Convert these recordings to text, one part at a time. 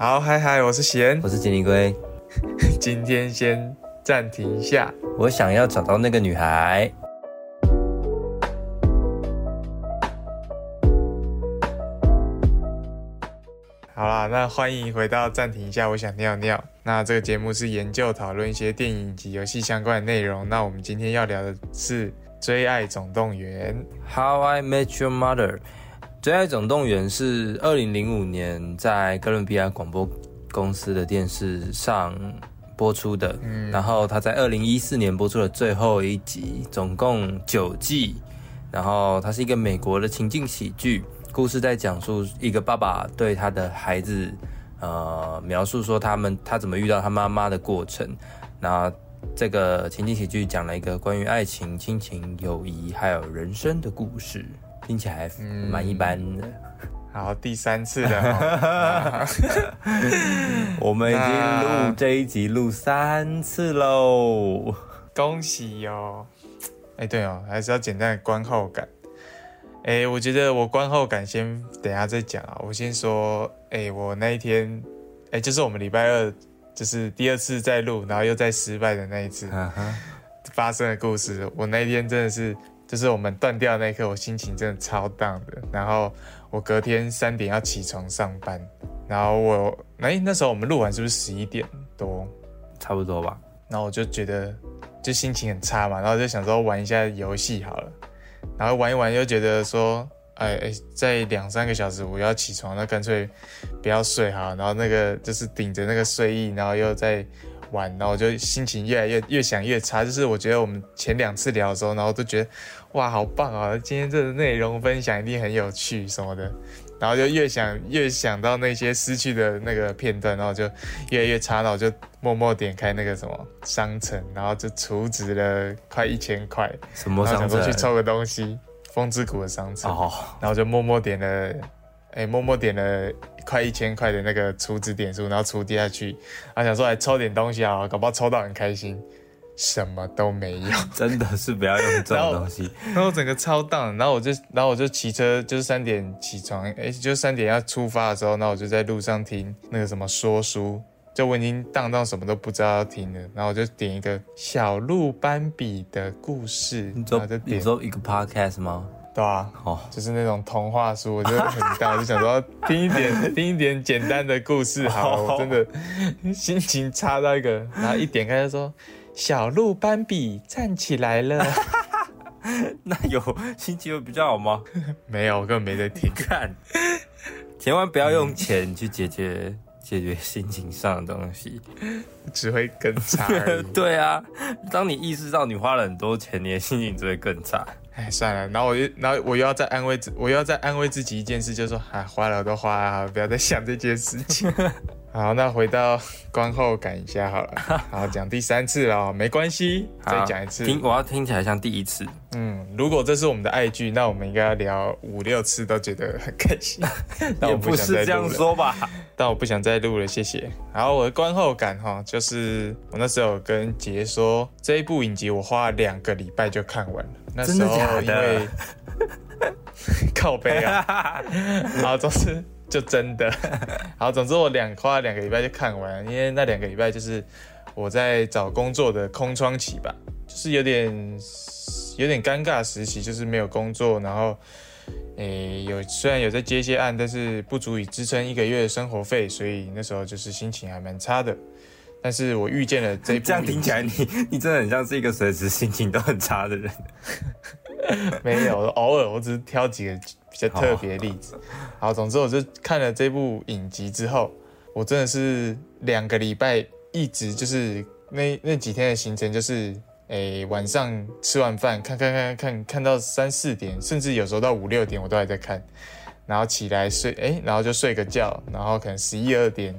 好，嗨嗨，我是贤，我是锦鲤龟。今天先暂停一下，我想要找到那个女孩。好啦，那欢迎回到暂停一下，我想尿尿。那这个节目是研究讨论一些电影及游戏相关的内容。那我们今天要聊的是《追爱总动员》。How I Met Your Mother，《最爱总动员》是二零零五年在哥伦比亚广播公司的电视上播出的，然后它在二零一四年播出了最后一集，总共九季。然后它是一个美国的情境喜剧，故事在讲述一个爸爸对他的孩子，呃，描述说他们他怎么遇到他妈妈的过程。那这个情景喜剧讲了一个关于爱情、亲情、友谊还有人生的故事，听起来蛮一般的。好，第三次了哦、我们已经录这一集录三次喽。恭喜哟！哎，对哦，还是要简单的观后感。哎，我觉得我观后感先等一下再讲啊。我先说，哎，我那一天，哎，就是我们礼拜二，就是第二次再录，然后又再失败的那一次发生的故事。我那一天真的是，就是我们断掉那一刻，我心情真的超 down 的。然后我隔天三点要起床上班，然后我，哎，那时候我们录完是不是十一点多？差不多吧。然后我就觉得就心情很差嘛，然后就想说玩一下游戏好了，然后玩一玩又觉得说，哎哎，在两三个小时我要起床，那干脆不要睡哈，然后那个就是顶着那个睡意，然后又在玩，然后我就心情越来越越想越差，就是我觉得我们前两次聊的时候，然后都觉得哇好棒啊，今天这个内容分享一定很有趣什么的。然后就越想越想到那些失去的那个片段，然后就越来越差，然后我就默默点开那个什么商城，然后就储值了快一千块，什么商然后想说去？抽个东西，风之谷的商城，哦，然后就默默点了，哎，默默点了快一千块的那个储值点数，然后储跌下去，然后想说来抽点东西啊，搞不好抽到很开心，什么都没有。真的是不要用这种东西。然后我整个超荡，然后我就，然后我就骑车，就是三点起床，哎，就是三点要出发的时候，那我就在路上听那个什么说书，就我已经荡到什么都不知道要听了，然后我就点一个小鹿斑比的故事，然你说你后就点，说一个 podcast 吗？对啊，哦，就是那种童话书，我就很大，我就想说 听一点，听一点简单的故事好了，我真的心情差到一个，然后一点开就说小鹿斑比站起来了，那有心情会比较好吗？没有，我根本没在听。看，千万不要用钱去解决解决心情上的东西。只会更差。对啊，当你意识到你花了很多钱，你的心情只会更差。哎，算了，然后我又，然后我又要再安慰自，我又要再安慰自己一件事，就是说，啊，花了都花了，不要再想这件事情。好，那回到观后感一下好了。好，讲第三次了哦，没关系，再讲一次。听我要听起来像第一次。嗯，如果这是我们的爱剧，那我们应该要聊五六次都觉得很开心。但也不是这样说吧？但我不想再录了，谢谢。然后我的观后感哈，就是我那时候有跟杰说，这一部影集我花了两个礼拜就看完了。那时候因为 靠背啊，然后，总之就真的，好，总之我两花了两个礼拜就看完，因为那两个礼拜就是我在找工作的空窗期吧，就是有点有点尴尬时期，就是没有工作，然后。诶，有虽然有在接一些案，但是不足以支撑一个月的生活费，所以那时候就是心情还蛮差的。但是我遇见了这部 这样听起来你你真的很像是一个随时心情都很差的人。没有，偶尔我只是挑几个比较特别的例子。好，总之我就看了这部影集之后，我真的是两个礼拜一直就是那那几天的行程就是。诶，晚上吃完饭看看看看看到三四点，甚至有时候到五六点我都还在看，然后起来睡，诶，然后就睡个觉，然后可能十一二点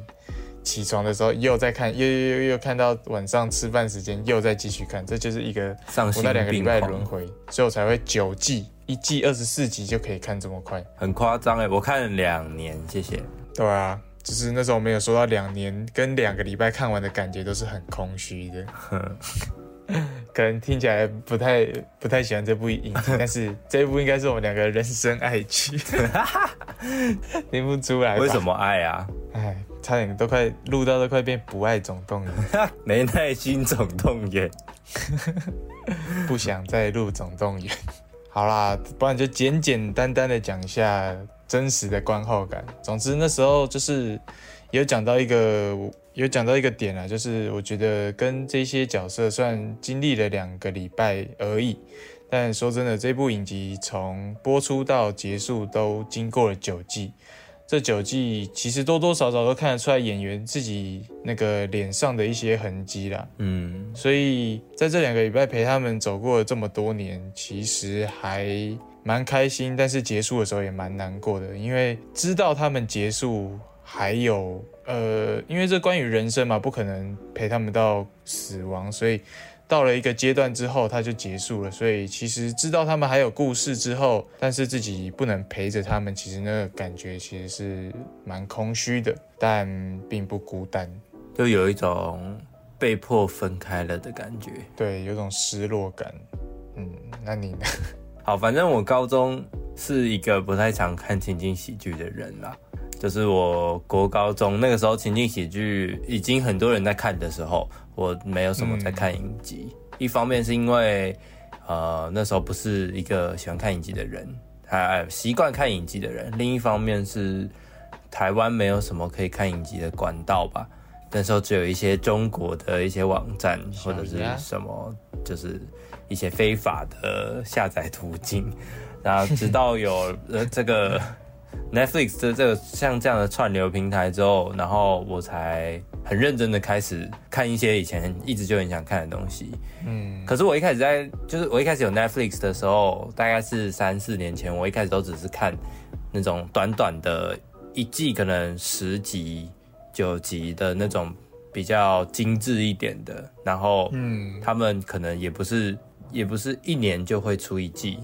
起床的时候又在看，又又又又看到晚上吃饭时间又再继续看，这就是一个我丧心病那两个礼拜轮回，所以我才会九季，一季二十四集就可以看这么快。很夸张哎！我看了两年，谢谢。对啊，就是那时候我们有说到两年跟两个礼拜看完的感觉都是很空虚的，可能听起来不太不太喜欢这部影集，但是这一部应该是我们两个人生爱剧，听不出来吧为什？么爱啊？哎，差点都快录到都快变不爱总动员，没耐心总动员，不想再录总动员。好啦，不然就简简单单的讲一下真实的观后感。总之那时候就是有讲到一个有讲到一个点啊，就是我觉得跟这些角色算经历了两个礼拜而已，但说真的，这部影集从播出到结束都经过了九季。这九季其实多多少少都看得出来演员自己那个脸上的一些痕迹啦。嗯，所以在这两个礼拜陪他们走过了这么多年，其实还蛮开心，但是结束的时候也蛮难过的，因为知道他们结束还有呃，因为这关于人生嘛，不可能陪他们到死亡，所以。到了一个阶段之后，它就结束了。所以其实知道他们还有故事之后，但是自己不能陪着他们，其实那个感觉其实是蛮空虚的，但并不孤单，就有一种被迫分开了的感觉。对，有种失落感。嗯，那你呢？好，反正我高中是一个不太常看情景喜剧的人啦。就是我国高中那个时候，情景喜剧已经很多人在看的时候，我没有什么在看影集。一方面是因为，呃，那时候不是一个喜欢看影集的人，还习惯看影集的人；另一方面是台湾没有什么可以看影集的管道吧。那时候只有一些中国的一些网站或者是什么，就是一些非法的下载途径。然后直到有呃这个。Netflix 的这个像这样的串流平台之后，然后我才很认真的开始看一些以前一直就很想看的东西。嗯，可是我一开始在就是我一开始有 Netflix 的时候，大概是三四年前，我一开始都只是看那种短短的一季，可能十集、九集的那种比较精致一点的。然后，嗯，他们可能也不是也不是一年就会出一季。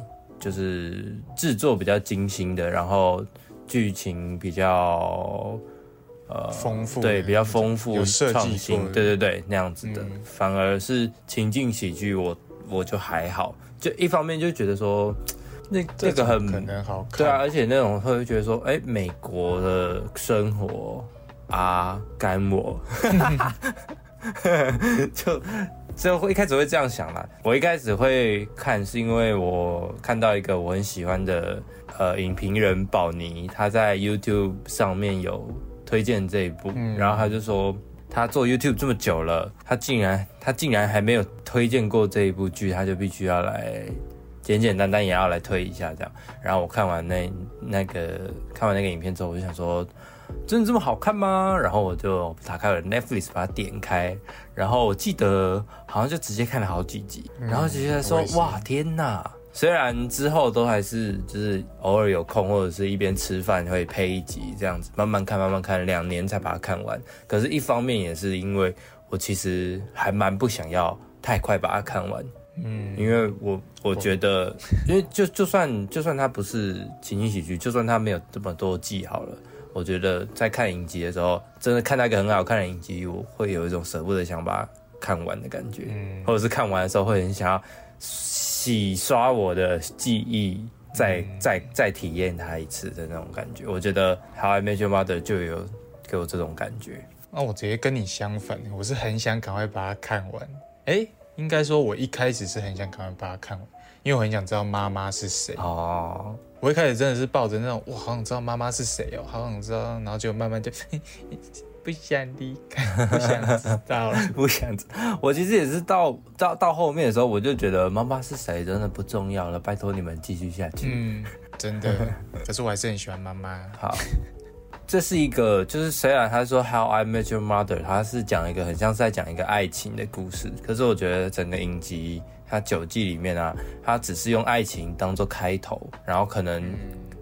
就是制作比较精心的，然后剧情比较呃丰富，对，比较丰富、创新，对对对，那样子的。反而是情境喜剧，我我就还好，就一方面就觉得说，那这个很可能好看，对啊，而且那种会觉得说，哎，美国的生活啊，干我，就。就会一开始会这样想啦。我一开始会看，是因为我看到一个我很喜欢的呃影评人宝尼，他在 YouTube 上面有推荐这一部，然后他就说他做 YouTube 这么久了，他竟然他竟然还没有推荐过这一部剧，他就必须要来简简单单也要来推一下这样。然后我看完那那个看完那个影片之后，我就想说。真的这么好看吗？然后我就打开了 Netflix，把它点开，然后我记得好像就直接看了好几集，然后直接说：“哇，天哪！”虽然之后都还是就是偶尔有空或者是一边吃饭会配一集这样子，慢慢看，慢慢看，两年才把它看完。可是，一方面也是因为我其实还蛮不想要太快把它看完，嗯，因为我我觉得，因为就就算就算它不是情景喜剧，就算它没有这么多季好了。我觉得在看影集的时候，真的看到一个很好看的影集，我会有一种舍不得想把它看完的感觉，或者是看完的时候会很想要洗刷我的记忆，再再再体验它一次的那种感觉。我觉得《How I Met Your Mother》就有给我这种感觉。那我直接跟你相反，我是很想赶快把它看完。哎，应该说，我一开始是很想赶快把它看完，因为我很想知道妈妈是谁。哦。我一开始真的是抱着那种，哇，好想知道妈妈是谁哦，好想知道，然后就慢慢就不想离开，不想知道了，不想。我其实也是到到到后面的时候，我就觉得妈妈是谁真的不重要了，拜托你们继续下去。嗯，真的。可是我还是很喜欢妈妈。好，这是一个，就是虽然他说 How I Met Your Mother，他是讲一个很像是在讲一个爱情的故事，可是我觉得整个影集。它九季里面啊，他只是用爱情当做开头，然后可能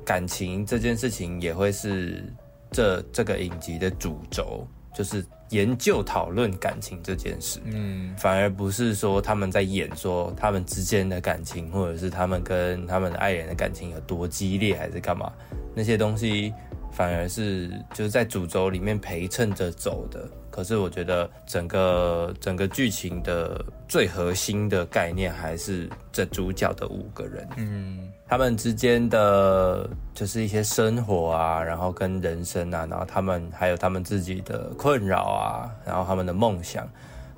感情这件事情也会是这这个影集的主轴，就是研究讨论感情这件事。嗯，反而不是说他们在演说他们之间的感情，或者是他们跟他们的爱人的感情有多激烈，还是干嘛？那些东西反而是就是在主轴里面陪衬着走的。可是我觉得整个整个剧情的最核心的概念还是这主角的五个人，嗯，他们之间的就是一些生活啊，然后跟人生啊，然后他们还有他们自己的困扰啊，然后他们的梦想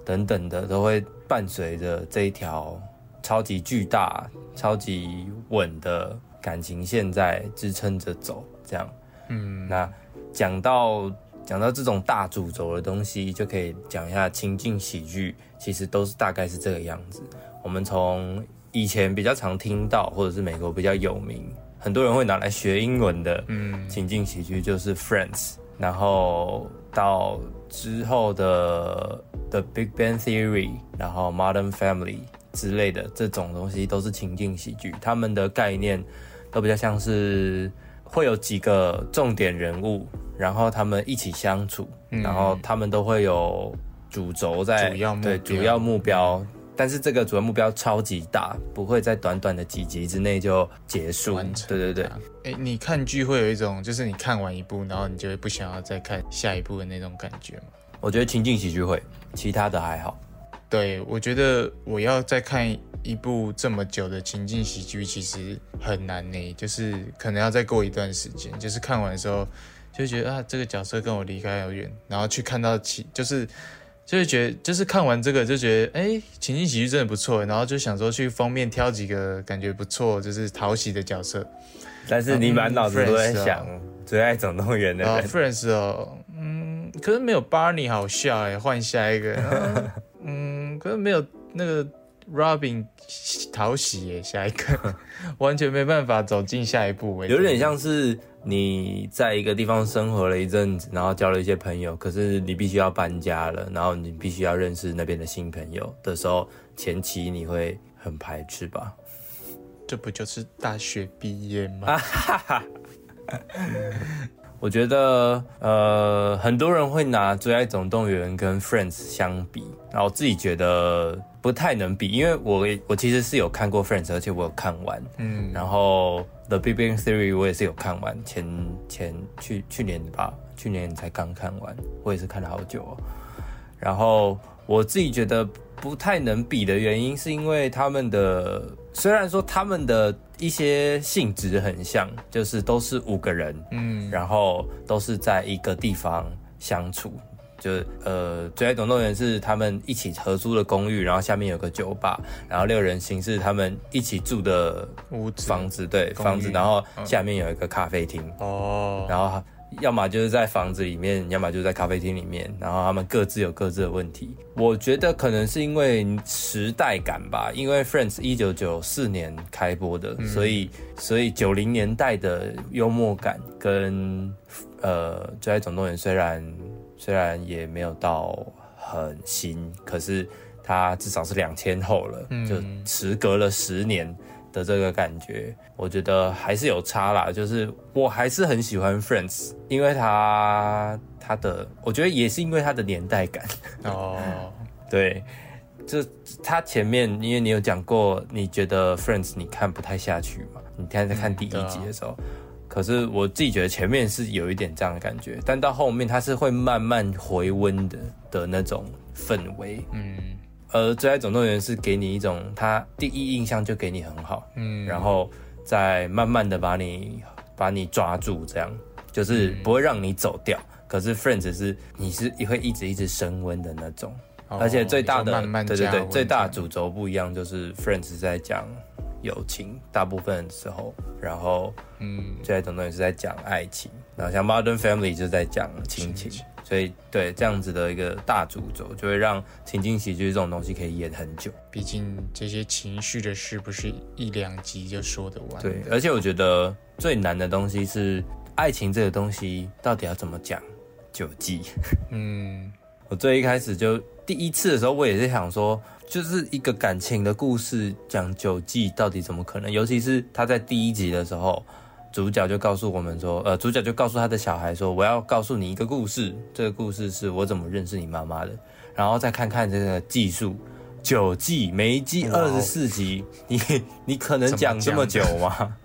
等等的，都会伴随着这一条超级巨大、超级稳的感情线在支撑着走，这样，嗯，那讲到。讲到这种大主轴的东西，就可以讲一下情境喜剧，其实都是大概是这个样子。我们从以前比较常听到，或者是美国比较有名，很多人会拿来学英文的，嗯，情境喜剧就是 Friends，然后到之后的 The Big Bang Theory，然后 Modern Family 之类的这种东西都是情境喜剧，他们的概念都比较像是会有几个重点人物。然后他们一起相处，然后他们都会有主轴在，对主要目标，但是这个主要目标超级大，不会在短短的几集之内就结束。对对对，哎，你看剧会有一种，就是你看完一部，然后你就会不想要再看下一部的那种感觉吗？我觉得情境喜剧会，其他的还好。对，我觉得我要再看一部这么久的情境喜剧，其实很难呢，就是可能要再过一段时间，就是看完的时候。就觉得啊，这个角色跟我离开遥远，然后去看到其就是，就是觉得就是看完这个就觉得，哎，情境喜剧真的不错，然后就想说去封面挑几个感觉不错，就是讨喜的角色。但是你满脑子都在想最爱总动员的人。Friends 哦，嗯，可是没有 Barney 好笑哎，换下一个。嗯，可是没有那个 Robin 讨喜耶，下一个 完全没办法走进下一步。有点像是。你在一个地方生活了一阵子，然后交了一些朋友，可是你必须要搬家了，然后你必须要认识那边的新朋友的时候，前期你会很排斥吧？这不就是大学毕业吗？我觉得，呃，很多人会拿《最爱总动员》跟《Friends》相比，然后自己觉得不太能比，因为我我其实是有看过《Friends》，而且我有看完，嗯，然后。The Big Bang Theory 我也是有看完，前前去去年吧，去年才刚看完，我也是看了好久哦。然后我自己觉得不太能比的原因，是因为他们的虽然说他们的一些性质很像，就是都是五个人，嗯，然后都是在一个地方相处。就是呃，最爱总动员是他们一起合租的公寓，然后下面有个酒吧，然后六人行是他们一起住的屋子房子，对房子，然后下面有一个咖啡厅哦，然后要么就是在房子里面，要么就是在咖啡厅里面，然后他们各自有各自的问题。我觉得可能是因为时代感吧，因为 Friends 一九九四年开播的，所以所以九零年代的幽默感跟呃最爱总动员虽然。虽然也没有到很新，可是它至少是两千后了，就时隔了十年的这个感觉，我觉得还是有差啦。就是我还是很喜欢 Friends，因为它它的，我觉得也是因为它的年代感哦。对，就它前面，因为你有讲过，你觉得 Friends 你看不太下去嘛？你看在看第一集的时候。可是我自己觉得前面是有一点这样的感觉，但到后面它是会慢慢回温的的那种氛围。嗯，而《最爱总动员》是给你一种，它第一印象就给你很好，嗯，然后再慢慢的把你把你抓住，这样就是不会让你走掉。可是《Friends》是你是会一直一直升温的那种，而且最大的对对对，最大主轴不一样，就是《Friends》在讲。友情大部分时候，然后嗯，最爱总动员是在讲爱情，然后像 Modern Family 就在讲亲情，所以对这样子的一个大主轴，就会让情景喜剧这种东西可以演很久。毕竟这些情绪的事不是一两集就说得完。对，而且我觉得最难的东西是爱情这个东西到底要怎么讲九季。嗯，我最一开始就第一次的时候，我也是想说。就是一个感情的故事，讲九季到底怎么可能？尤其是他在第一集的时候，主角就告诉我们说，呃，主角就告诉他的小孩说，我要告诉你一个故事，这个故事是我怎么认识你妈妈的。然后再看看这个技术，九季每一季二十四集，你你可能讲这么久吗？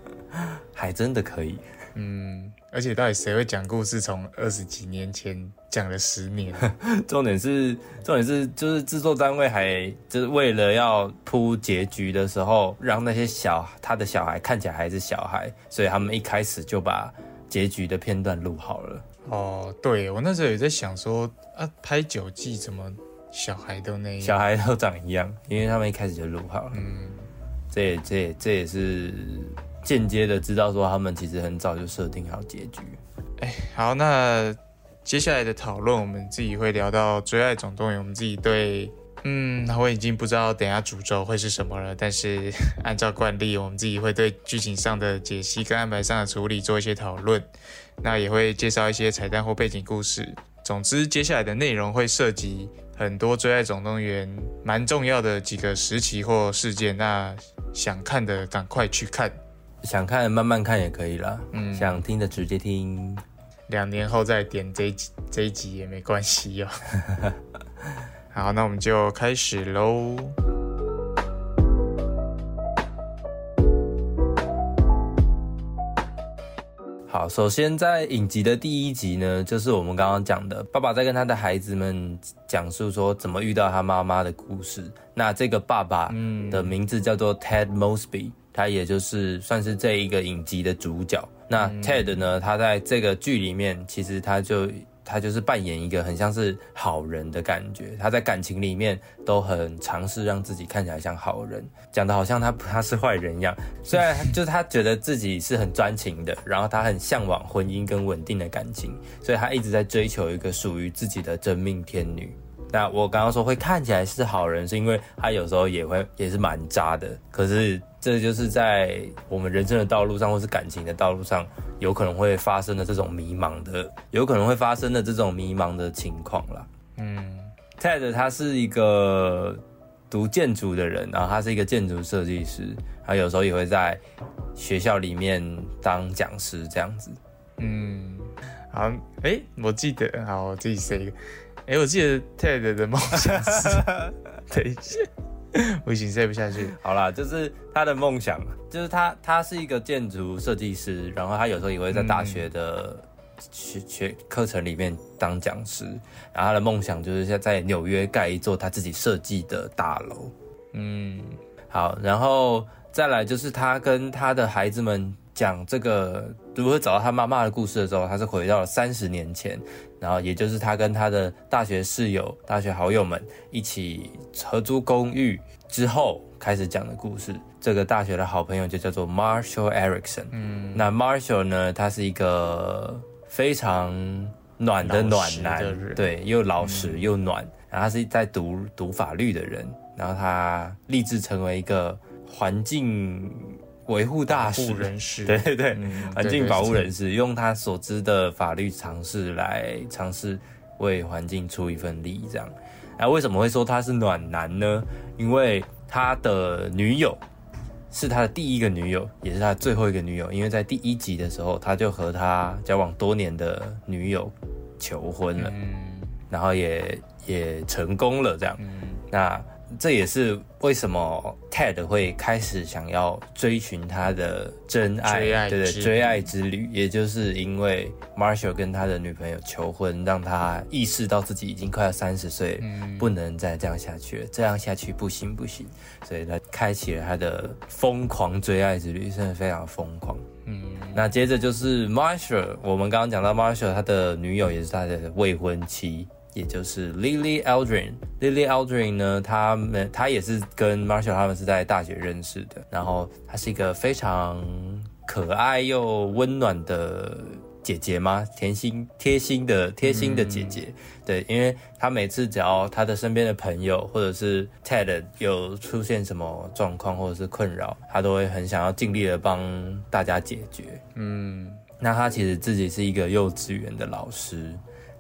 还真的可以。嗯，而且到底谁会讲故事？从二十几年前讲了十年，重点是重点是就是制作单位还就是为了要铺结局的时候，让那些小他的小孩看起来还是小孩，所以他们一开始就把结局的片段录好了。哦，对我那时候也在想说啊，拍九季怎么小孩都那样？小孩都长一样，因为他们一开始就录好了。嗯，这也这也这也是间接的知道说他们其实很早就设定好结局。哎，好，那接下来的讨论我们自己会聊到《追爱总动员》，我们自己对，嗯，我已经不知道等下主轴会是什么了。但是 按照惯例，我们自己会对剧情上的解析跟安排上的处理做一些讨论，那也会介绍一些彩蛋或背景故事。总之，接下来的内容会涉及很多《追爱总动员》蛮重要的几个时期或事件。那想看的赶快去看，想看慢慢看也可以啦。嗯想听的直接听。两年后再点这一集这一集也没关系哦。好，那我们就开始喽。好，首先在影集的第一集呢，就是我们刚刚讲的，爸爸在跟他的孩子们讲述说怎么遇到他妈妈的故事。那这个爸爸的名字叫做 Ted Mosby，他也就是算是这一个影集的主角。那 Ted 呢，他在这个剧里面，其实他就他就是扮演一个很像是好人的感觉，他在感情里面都很尝试让自己看起来像好人，讲的好像他他是坏人一样。虽然就是他觉得自己是很专情的，然后他很向往婚姻跟稳定的感情，所以他一直在追求一个属于自己的真命天女。那我刚刚说会看起来是好人，是因为他有时候也会也是蛮渣的。可是这就是在我们人生的道路上，或是感情的道路上，有可能会发生的这种迷茫的，有可能会发生的这种迷茫的情况啦。嗯 Ted 他是一个读建筑的人，然后他是一个建筑设计师，他有时候也会在学校里面当讲师这样子。嗯，好，哎、我记得，好，我自己 say 一个，哎、我记得 Ted 的梦想是，等一下，不行，say 不下去。好啦，就是他的梦想，就是他他是一个建筑设计师，然后他有时候也会在大学的学学课程里面当讲师，然后他的梦想就是在在纽约盖一座他自己设计的大楼。嗯好，然后再来就是他跟他的孩子们讲这个如何找到他妈妈的故事的时候，他是回到了三十年前，然后也就是他跟他的大学室友、大学好友们一起合租公寓之后开始讲的故事。这个大学的好朋友就叫做 Marshall Erickson。嗯那 Marshall 呢，他是一个非常暖的暖男对，又老实又暖。然后他是在读读法律的人，然后他立志成为一个环境维护大使。人士，对对对，嗯环境保护人士用他所知的法律常识来尝试为环境出一份力，这样。那为什么会说他是暖男呢？因为他的女友是他的第一个女友，也是他最后一个女友。因为在第一集的时候，他就和他交往多年的女友求婚了，嗯然后也也成功了，这样。嗯那这也是为什么 Ted 会开始想要追寻他的真爱，对对，追爱之旅，也就是因为 Marshall 跟他的女朋友求婚，让他意识到自己已经快要三十岁了，嗯。不能再这样下去了，这样下去不行不行，所以他开启了他的疯狂追爱之旅，真的非常疯狂。嗯。那接着就是 Marshall，我们刚刚讲到 Marshall，他的女友也是他的未婚妻，也就是 Lily Aldrin。Lily Aldrin 呢，他们他也是跟 Marshall 他们是在大学认识的，然后她是一个非常可爱又温暖的姐姐吗？甜心贴心的贴心的姐姐，对，因为她每次只要她的身边的朋友或者是 Ted 有出现什么状况或者是困扰，她都会很想要尽力的帮大家解决。嗯那她其实自己是一个幼稚园的老师，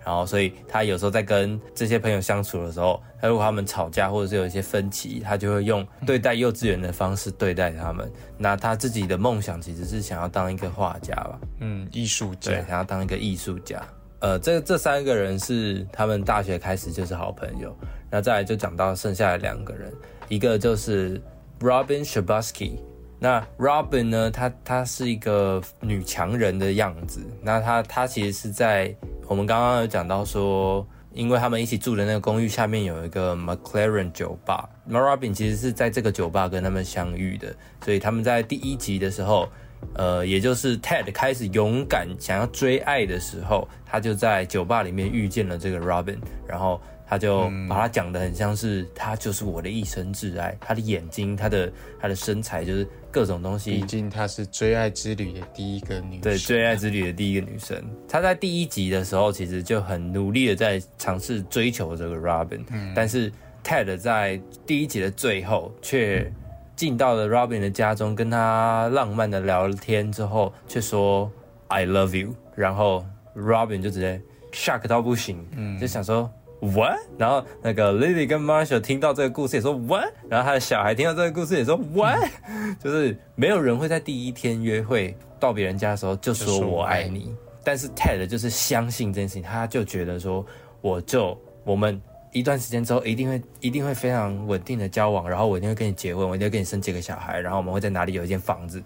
然后所以他有时候在跟这些朋友相处的时候，他如果他们吵架或者是有一些分歧，他就会用对待幼稚园的方式对待他们。那他自己的梦想其实是想要当一个画家吧，嗯，艺术对，家，想要当一个艺术家。呃，这这三个人是他们大学开始就是好朋友，那再来就讲到剩下的两个人，一个就是 Robin Shabusky，那 Robin 呢？她她是一个女强人的样子。那她她其实是在我们刚刚有讲到说，因为他们一起住的那个公寓下面有一个 McLaren 酒吧。那 Robin 其实是在这个酒吧跟他们相遇的。所以他们在第一集的时候，呃，也就是 Ted 开始勇敢想要追爱的时候，他就在酒吧里面遇见了这个 Robin，然后。他就把他讲的很像是他就是我的一生挚爱，他的眼睛，他的他的身材，就是各种东西。毕竟她是追爱之旅的第一个女，对追爱之旅的第一个女生。她在第一集的时候，其实就很努力的在尝试追求这个 Robin，但是 Ted 在第一集的最后却进到了 Robin 的家中，跟他浪漫的聊了天之后，却说 I love you，然后 Robin 就直接 shock 到不行，就想说。What？然后那个 Lily 跟 Marshall 听到这个故事也说 What？然后他的小孩听到这个故事也说 What？就是没有人会在第一天约会到别人家的时候就说我爱你，但是 Ted 就是相信这件事情，他就觉得说我就我们一段时间之后一定会一定会非常稳定的交往，然后我一定会跟你结婚，我一定会跟你生几个小孩，然后我们会在哪里有一间房子。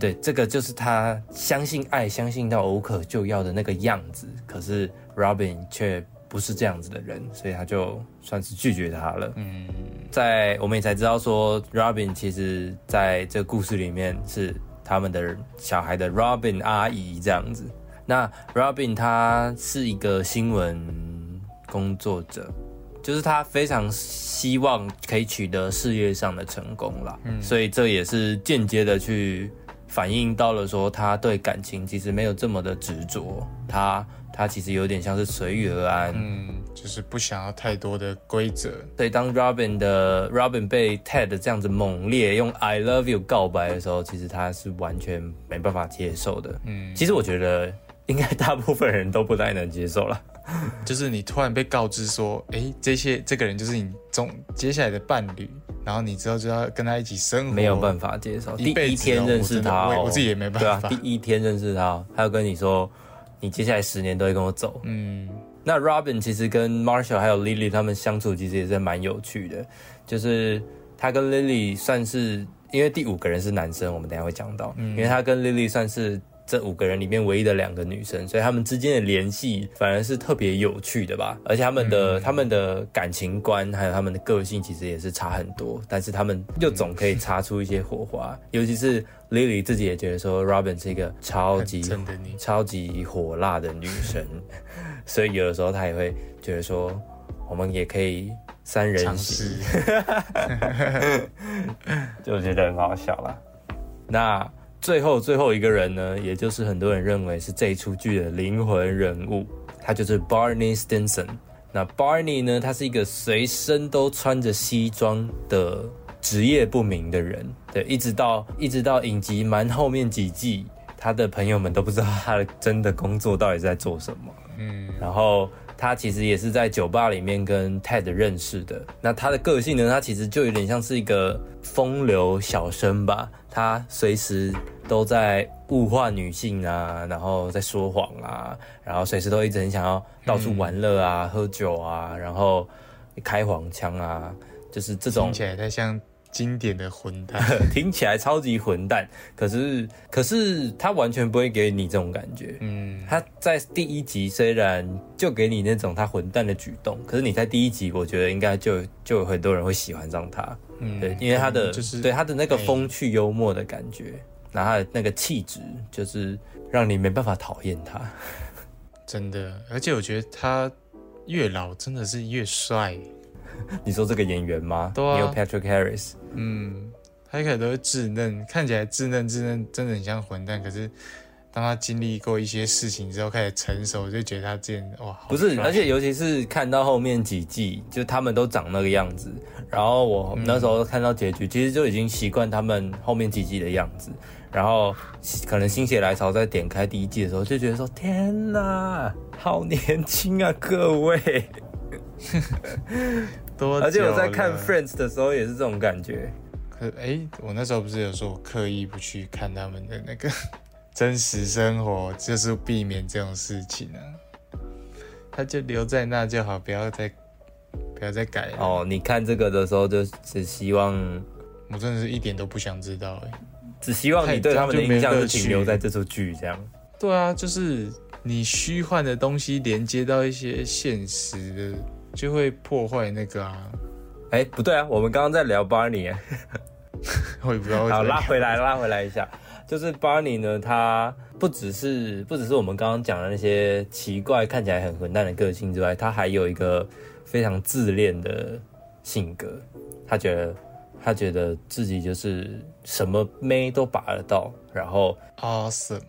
对，这个就是他相信爱，相信到无可救药的那个样子。可是 Robin 却。不是这样子的人，所以他就算是拒绝他了。嗯，在我们也才知道说，Robin 其实在这个故事里面是他们的小孩的 Robin 阿姨这样子。那 Robin 他是一个新闻工作者，就是他非常希望可以取得事业上的成功啦。嗯，所以这也是间接的去反映到了说他对感情其实没有这么的执着。他他其实有点像是随遇而安，嗯，就是不想要太多的规则。所以当 Robin 的 Robin 被 Ted 这样子猛烈用 I love you 告白的时候，其实他是完全没办法接受的。嗯，其实我觉得应该大部分人都不太能接受了。就是你突然被告知说，哎，这些这个人就是你中接下来的伴侣，然后你之后就要跟他一起生活，没有办法接受。第一天认识他，我自己也没办法。对啊第一天认识他，他要跟你说。你接下来十年都会跟我走。嗯，那 Robin 其实跟 Marshall 还有 Lily 他们相处其实也是蛮有趣的，就是他跟 Lily 算是因为第五个人是男生，我们等下会讲到，因为他跟 Lily 算是。这五个人里面唯一的两个女生，所以他们之间的联系反而是特别有趣的吧。而且他们的他们的感情观还有他们的个性其实也是差很多，但是他们又总可以擦出一些火花。尤其是 Lily 自己也觉得说，Robin 是一个超级超级火辣的女生，所以有的时候她也会觉得说，我们也可以三人行，就觉得很好笑了。那。最后最后一个人呢，也就是很多人认为是这一出剧的灵魂人物，他就是 Barney Stinson。那 Barney 呢，他是一个随身都穿着西装的职业不明的人。对，一直到一直到影集蛮后面几季，他的朋友们都不知道他的真的工作到底在做什么。嗯，然后。他其实也是在酒吧里面跟 Ted 认识的。那他的个性呢？他其实就有点像是一个风流小生吧。他随时都在物化女性啊，然后在说谎啊，然后随时都一直很想要到处玩乐啊、喝酒啊，然后开黄腔啊，就是这种。听起来太像。经典的混蛋，听起来超级混蛋，可是可是他完全不会给你这种感觉。嗯，他在第一集虽然就给你那种他混蛋的举动，可是你在第一集，我觉得应该就就有很多人会喜欢上他。嗯，对，因为他的就是对他的那个风趣幽默的感觉，然后那个气质，就是让你没办法讨厌他。真的，而且我觉得他越老真的是越帅。你说这个演员吗？对啊，Patrick Harris。嗯，他一开始都是稚嫩，看起来稚嫩稚嫩，真的很像混蛋。可是当他经历过一些事情之后，开始成熟，就觉得他这样哇，不是，而且尤其是看到后面几季，就他们都长那个样子。然后我那时候看到结局，其实就已经习惯他们后面几季的样子。然后可能心血来潮在点开第一季的时候，就觉得说：天哪，好年轻啊，各位！而且我在看 Friends 的时候也是这种感觉。可哎，我那时候不是有说我刻意不去看他们的那个 真实生活，就是避免这种事情啊。他就留在那就好，不要再不要再改了。哦，你看这个的时候就只希望，我真的是一点都不想知道哎。只希望你对他们的印象是停留在这出剧这样。对啊，就是你虚幻的东西连接到一些现实的，就会破坏那个啊。哎，不对啊，我们刚刚在聊 Barney，我也不知道。好，拉回来，拉回来一下，就是 Barney 呢，他不只是不只是我们刚刚讲的那些奇怪、看起来很混蛋的个性之外，他还有一个非常自恋的性格。他觉得，他觉得自己就是什么妹都把得到，然后 awesome，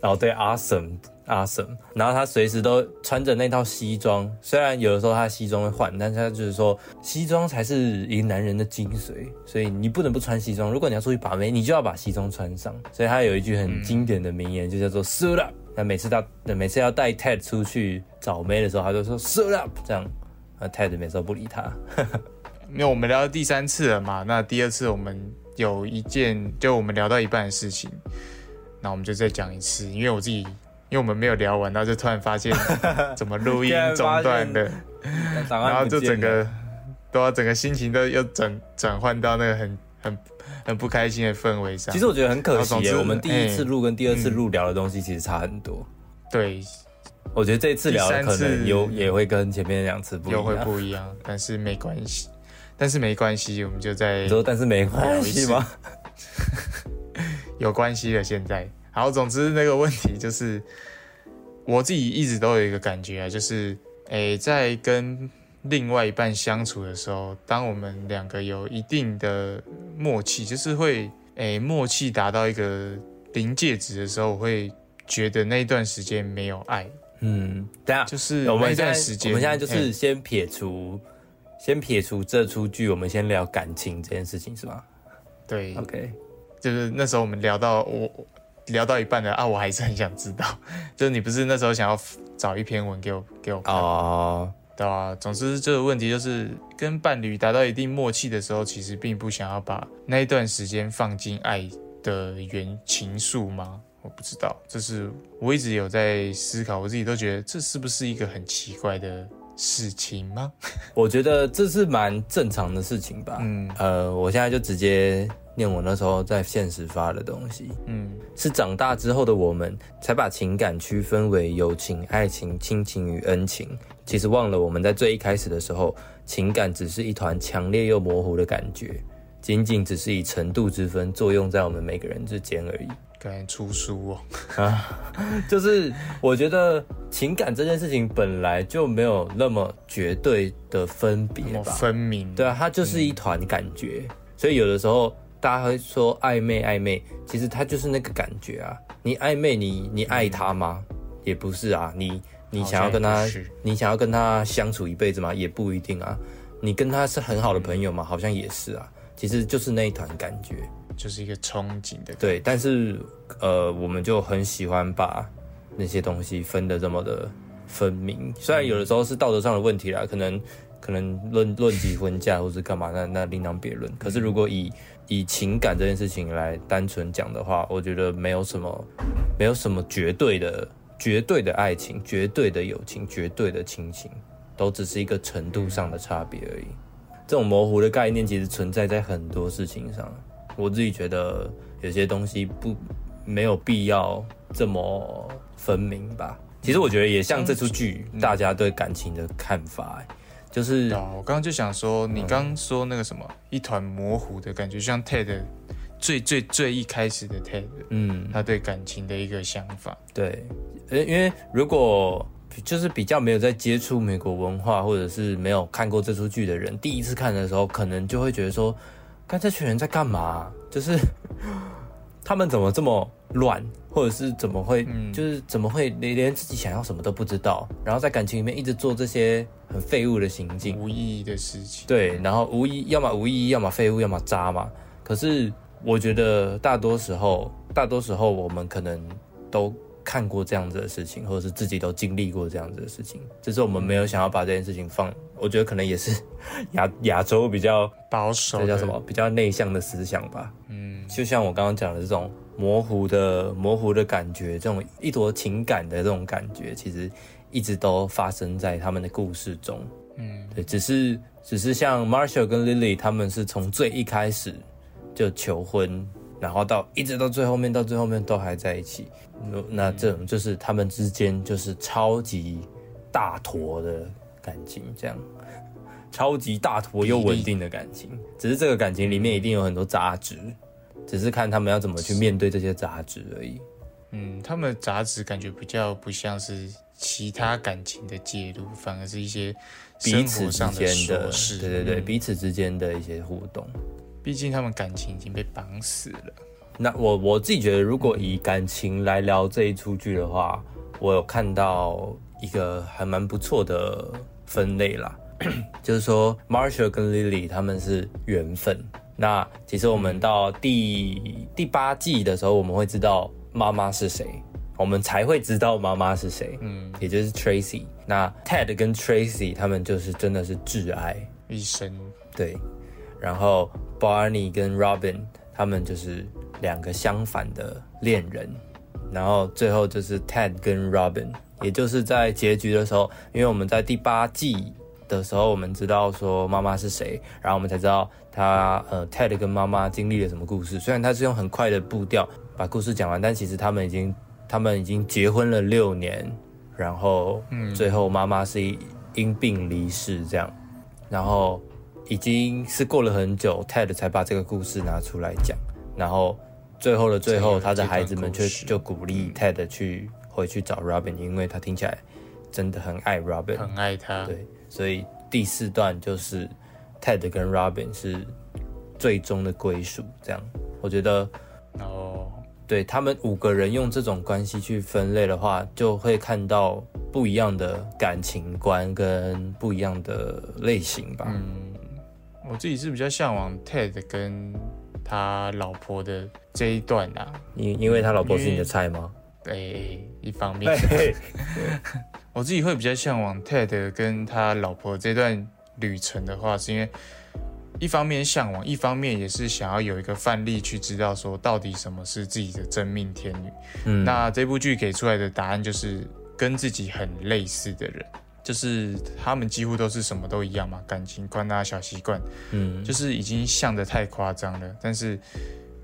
然后对 awesome。阿神，然后他随时都穿着那套西装，虽然有的时候他西装会换，但是他就是说西装才是一个男人的精髓，所以你不能不穿西装。如果你要出去把妹，你就要把西装穿上。所以他有一句很经典的名言，就叫做 “suit up”。那每次他每次要带 Ted 出去找妹的时候，他就说 “suit up”，这样，那 Ted 每次都不理他。因为我们聊到第三次了嘛，那第二次我们有一件就我们聊到一半的事情，那我们就再讲一次，因为我自己。因为我们没有聊完，然后就突然发现 怎么录音中断的，然后就整个都要整个心情都又转转换到那个很很很不开心的氛围上。其实我觉得很可惜，我们第一次录跟第二次录聊的东西其实差很多。对，我觉得这一次聊可能有也会跟前面两次不又会不一样，但是没关系，但是没关系，我们就在说，但是没关系吗？有关系了，现在。好，总之那个问题就是，我自己一直都有一个感觉啊，就是，诶，在跟另外一半相处的时候，当我们两个有一定的默契，就是会，诶，默契达到一个临界值的时候，我会觉得那一段时间没有爱。嗯，对啊，就是我们现在时间，我们现在就是先撇除，先撇除这出剧，我们先聊感情这件事情，是吧？对，OK，就是那时候我们聊到我。聊到一半的啊，我还是很想知道，就是你不是那时候想要找一篇文给我给我看哦，对啊？总之这个问题就是跟伴侣达到一定默契的时候，其实并不想要把那一段时间放进爱的原情愫吗？我不知道，这是我一直有在思考，我自己都觉得这是不是一个很奇怪的事情吗？我觉得这是蛮正常的事情吧。嗯，呃，我现在就直接。念我那时候在现实发的东西，嗯，是长大之后的我们才把情感区分为友情、爱情、亲情与恩情。其实忘了我们在最一开始的时候，情感只是一团强烈又模糊的感觉，仅仅只是以程度之分作用在我们每个人之间而已。感觉出书哦，啊，就是我觉得情感这件事情本来就没有那么绝对的分别吧，分明。对啊，它就是一团感觉，所以有的时候。大家会说暧昧暧昧，其实他就是那个感觉啊。你暧昧，你你爱他吗？也不是啊。你你想要跟他，你想要跟他相处一辈子吗？也不一定啊。你跟他是很好的朋友吗？好像也是啊。其实就是那一团感觉，就是一个憧憬的。对，但是呃，我们就很喜欢把那些东西分的这么的分明。虽然有的时候是道德上的问题啦，可能可能论论及婚嫁或是干嘛，那那另当别论。可是如果以以情感这件事情来单纯讲的话，我觉得没有什么，没有什么绝对的、绝对的爱情、绝对的友情、绝对的亲情，都只是一个程度上的差别而已。这种模糊的概念其实存在在很多事情上。我自己觉得有些东西不没有必要这么分明吧。其实我觉得也像这出剧，大家对感情的看法。就是，我刚刚就想说，你刚说那个什么一团模糊的感觉，像 Ted 最最最一开始的 Ted，嗯，他对感情的一个想法。对，呃，因为如果就是比较没有在接触美国文化，或者是没有看过这出剧的人，第一次看的时候，可能就会觉得说，看这群人在干嘛？就是他们怎么这么乱？或者是怎么会，就是怎么会连连自己想要什么都不知道，然后在感情里面一直做这些很废物的行径、无意义的事情。对，然后无意，要么无意义，要么废物，要么渣嘛。可是我觉得大多时候，大多时候我们可能都看过这样子的事情，或者是自己都经历过这样子的事情，只是我们没有想要把这件事情放。我觉得可能也是 亚亚洲比较保守，这叫什么？比较内向的思想吧。嗯，就像我刚刚讲的这种。模糊的、模糊的感觉，这种一坨情感的这种感觉，其实一直都发生在他们的故事中。嗯，对，只是只是像 Marshall 跟 Lily，他们是从最一开始就求婚，然后到一直到最后面，到最后面都还在一起。那那这种就是他们之间就是超级大坨的感情，这样超级大坨又稳定的感情。只是这个感情里面一定有很多杂质，只是看他们要怎么去面对这些杂质而已。嗯，他们的杂质感觉比较不像是其他感情的介入，反而是一些彼此之上间的。对对对，嗯彼此之间的一些互动。毕竟他们感情已经被绑死了。那我我自己觉得，如果以感情来聊这一出剧的话，我有看到一个还蛮不错的分类啦，就是说 Marshall 跟 Lily 他们是缘分。那其实我们到第第八季的时候，我们会知道妈妈是谁，我们才会知道妈妈是谁，嗯，也就是 Tracy。那 Ted 跟 Tracy 他们就是真的是挚爱，一生对，然后 Barney 跟 Robin 他们就是两个相反的恋人，然后最后就是 Ted 跟 Robin，也就是在结局的时候，因为我们在第八季的时候，我们知道说妈妈是谁，然后我们才知道他呃 Ted 跟妈妈经历了什么故事。虽然他是用很快的步调把故事讲完，但其实他们已经他们已经结婚了六年，然后最后妈妈是因病离世这样，然后已经是过了很久，Ted 才把这个故事拿出来讲，然后最后的最后，他的孩子们却就鼓励 Ted 去回去找 Robin，因为他听起来真的很爱 Robin，很爱他。对，所以第四段就是 Ted 跟 Robin 是最终的归属，这样我觉得哦，对他们五个人用这种关系去分类的话，就会看到不一样的感情观跟不一样的类型吧。我自己是比较向往 Ted 跟他老婆的这一段啊。因因为他老婆是你的菜吗？对、一方面，我自己会比较向往 Ted 跟他老婆这段旅程的话，是因为一方面向往，一方面也是想要有一个范例去知道说到底什么是自己的真命天女。嗯，那这部剧给出来的答案就是跟自己很类似的人，就是他们几乎都是什么都一样嘛，感情观啊、小习惯，嗯，就是已经像的太夸张了。但是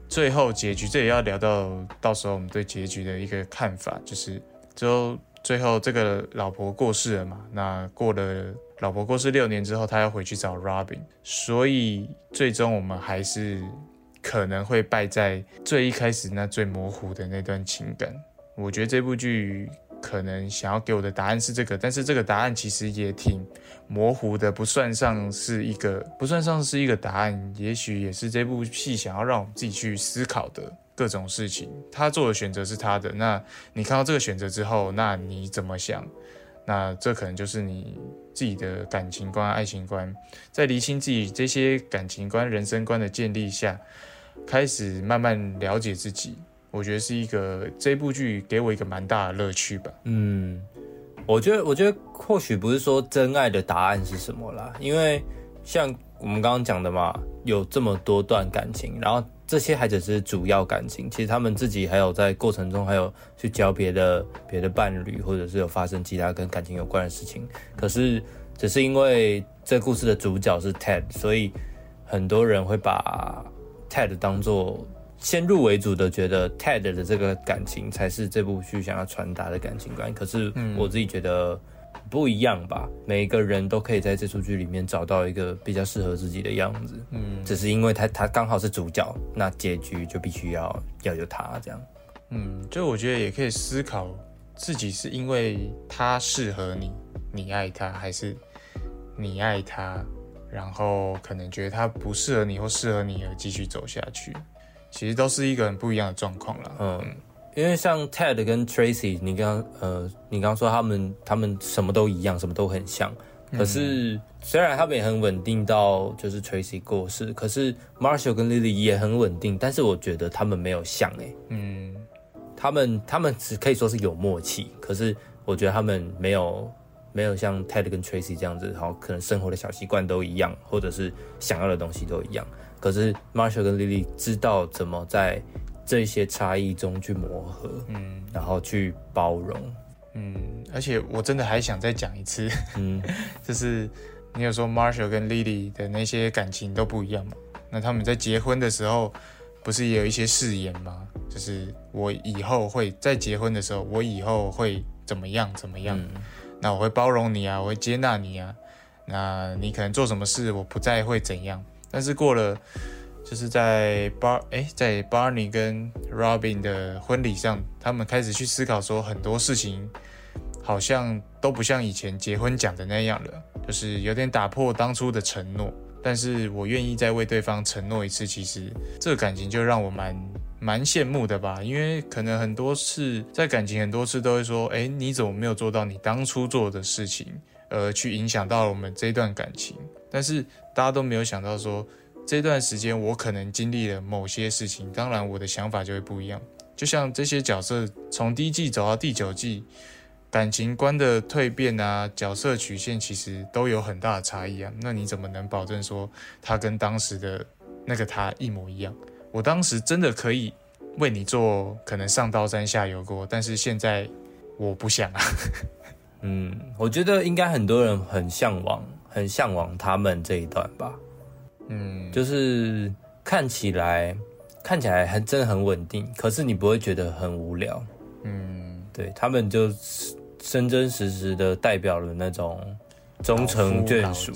最后结局，这也要聊到到时候我们对结局的一个看法，就是最后最后这个老婆过世了嘛，那过了老婆过世六年之后，他要回去找 Robin，所以最终我们还是可能会败在最一开始那最模糊的那段情感。我觉得这部剧可能想要给我的答案是这个，但是这个答案其实也挺模糊的，不算上是一个不算上是一个答案，也许也是这部戏想要让我们自己去思考的各种事情。他做的选择是他的，那你看到这个选择之后，那你怎么想？那这可能就是你自己的感情观、爱情观，在厘清自己这些感情观、人生观的建立下，开始慢慢了解自己。我觉得是一个这部剧给我一个蛮大的乐趣吧。嗯，我觉得，我觉得或许不是说真爱的答案是什么啦，因为像我们刚刚讲的嘛，有这么多段感情，然后这些还只是主要感情，其实他们自己还有在过程中还有去交别的别的伴侣，或者是有发生其他跟感情有关的事情。可是只是因为这故事的主角是 Ted，所以很多人会把 Ted 当做先入为主的觉得 Ted 的这个感情才是这部剧想要传达的感情观，可是我自己觉得不一样吧。每一个人都可以在这出剧里面找到一个比较适合自己的样子，嗯，只是因为他他刚好是主角，那结局就必须要要有他这样。嗯，就我觉得也可以思考自己是因为他适合你，你爱他，还是你爱他，然后可能觉得他不适合你或适合你而继续走下去。其实都是一个很不一样的状况啦。嗯，因为像 Ted 跟 Tracy，你刚呃，你刚说他们他们什么都一样，什么都很像。可是虽然他们也很稳定到就是 Tracy 过世，可是 Marshall 跟 Lily 也很稳定，但是我觉得他们没有像诶、嗯，他们他们只可以说是有默契，可是我觉得他们没有没有像 Ted 跟 Tracy 这样子，然后可能生活的小习惯都一样，或者是想要的东西都一样。可是 Marshall 跟 Lily 知道怎么在这些差异中去磨合，嗯，然后去包容，嗯，而且我真的还想再讲一次，嗯，就是你有说 Marshall 跟 Lily 的那些感情都不一样嘛？那他们在结婚的时候，不是也有一些誓言吗？就是我以后会在结婚的时候，我以后会怎么样怎么样？那我会包容你啊，我会接纳你啊。那你可能做什么事，我不再会怎样。但是过了，就是在 Bar 哎，在 Barney 跟 Robin 的婚礼上，他们开始去思考说，很多事情好像都不像以前结婚讲的那样了，就是有点打破当初的承诺。但是我愿意再为对方承诺一次，其实这个感情就让我蛮蛮羡慕的吧。因为可能很多次在感情很多次都会说，哎，你怎么没有做到你当初做的事情？呃，去影响到了我们这段感情，但是大家都没有想到说，这段时间我可能经历了某些事情，当然我的想法就会不一样。就像这些角色从第一季走到第九季，感情观的蜕变啊，角色曲线其实都有很大的差异啊。那你怎么能保证说他跟当时的那个他一模一样？我当时真的可以为你做可能上刀山下油锅，但是现在我不想啊。嗯，我觉得应该很多人很向往，很向往他们这一段吧。嗯，就是看起来看起来还真的很稳定，可是你不会觉得很无聊。嗯，对他们就真真实实的代表了那种忠诚眷属。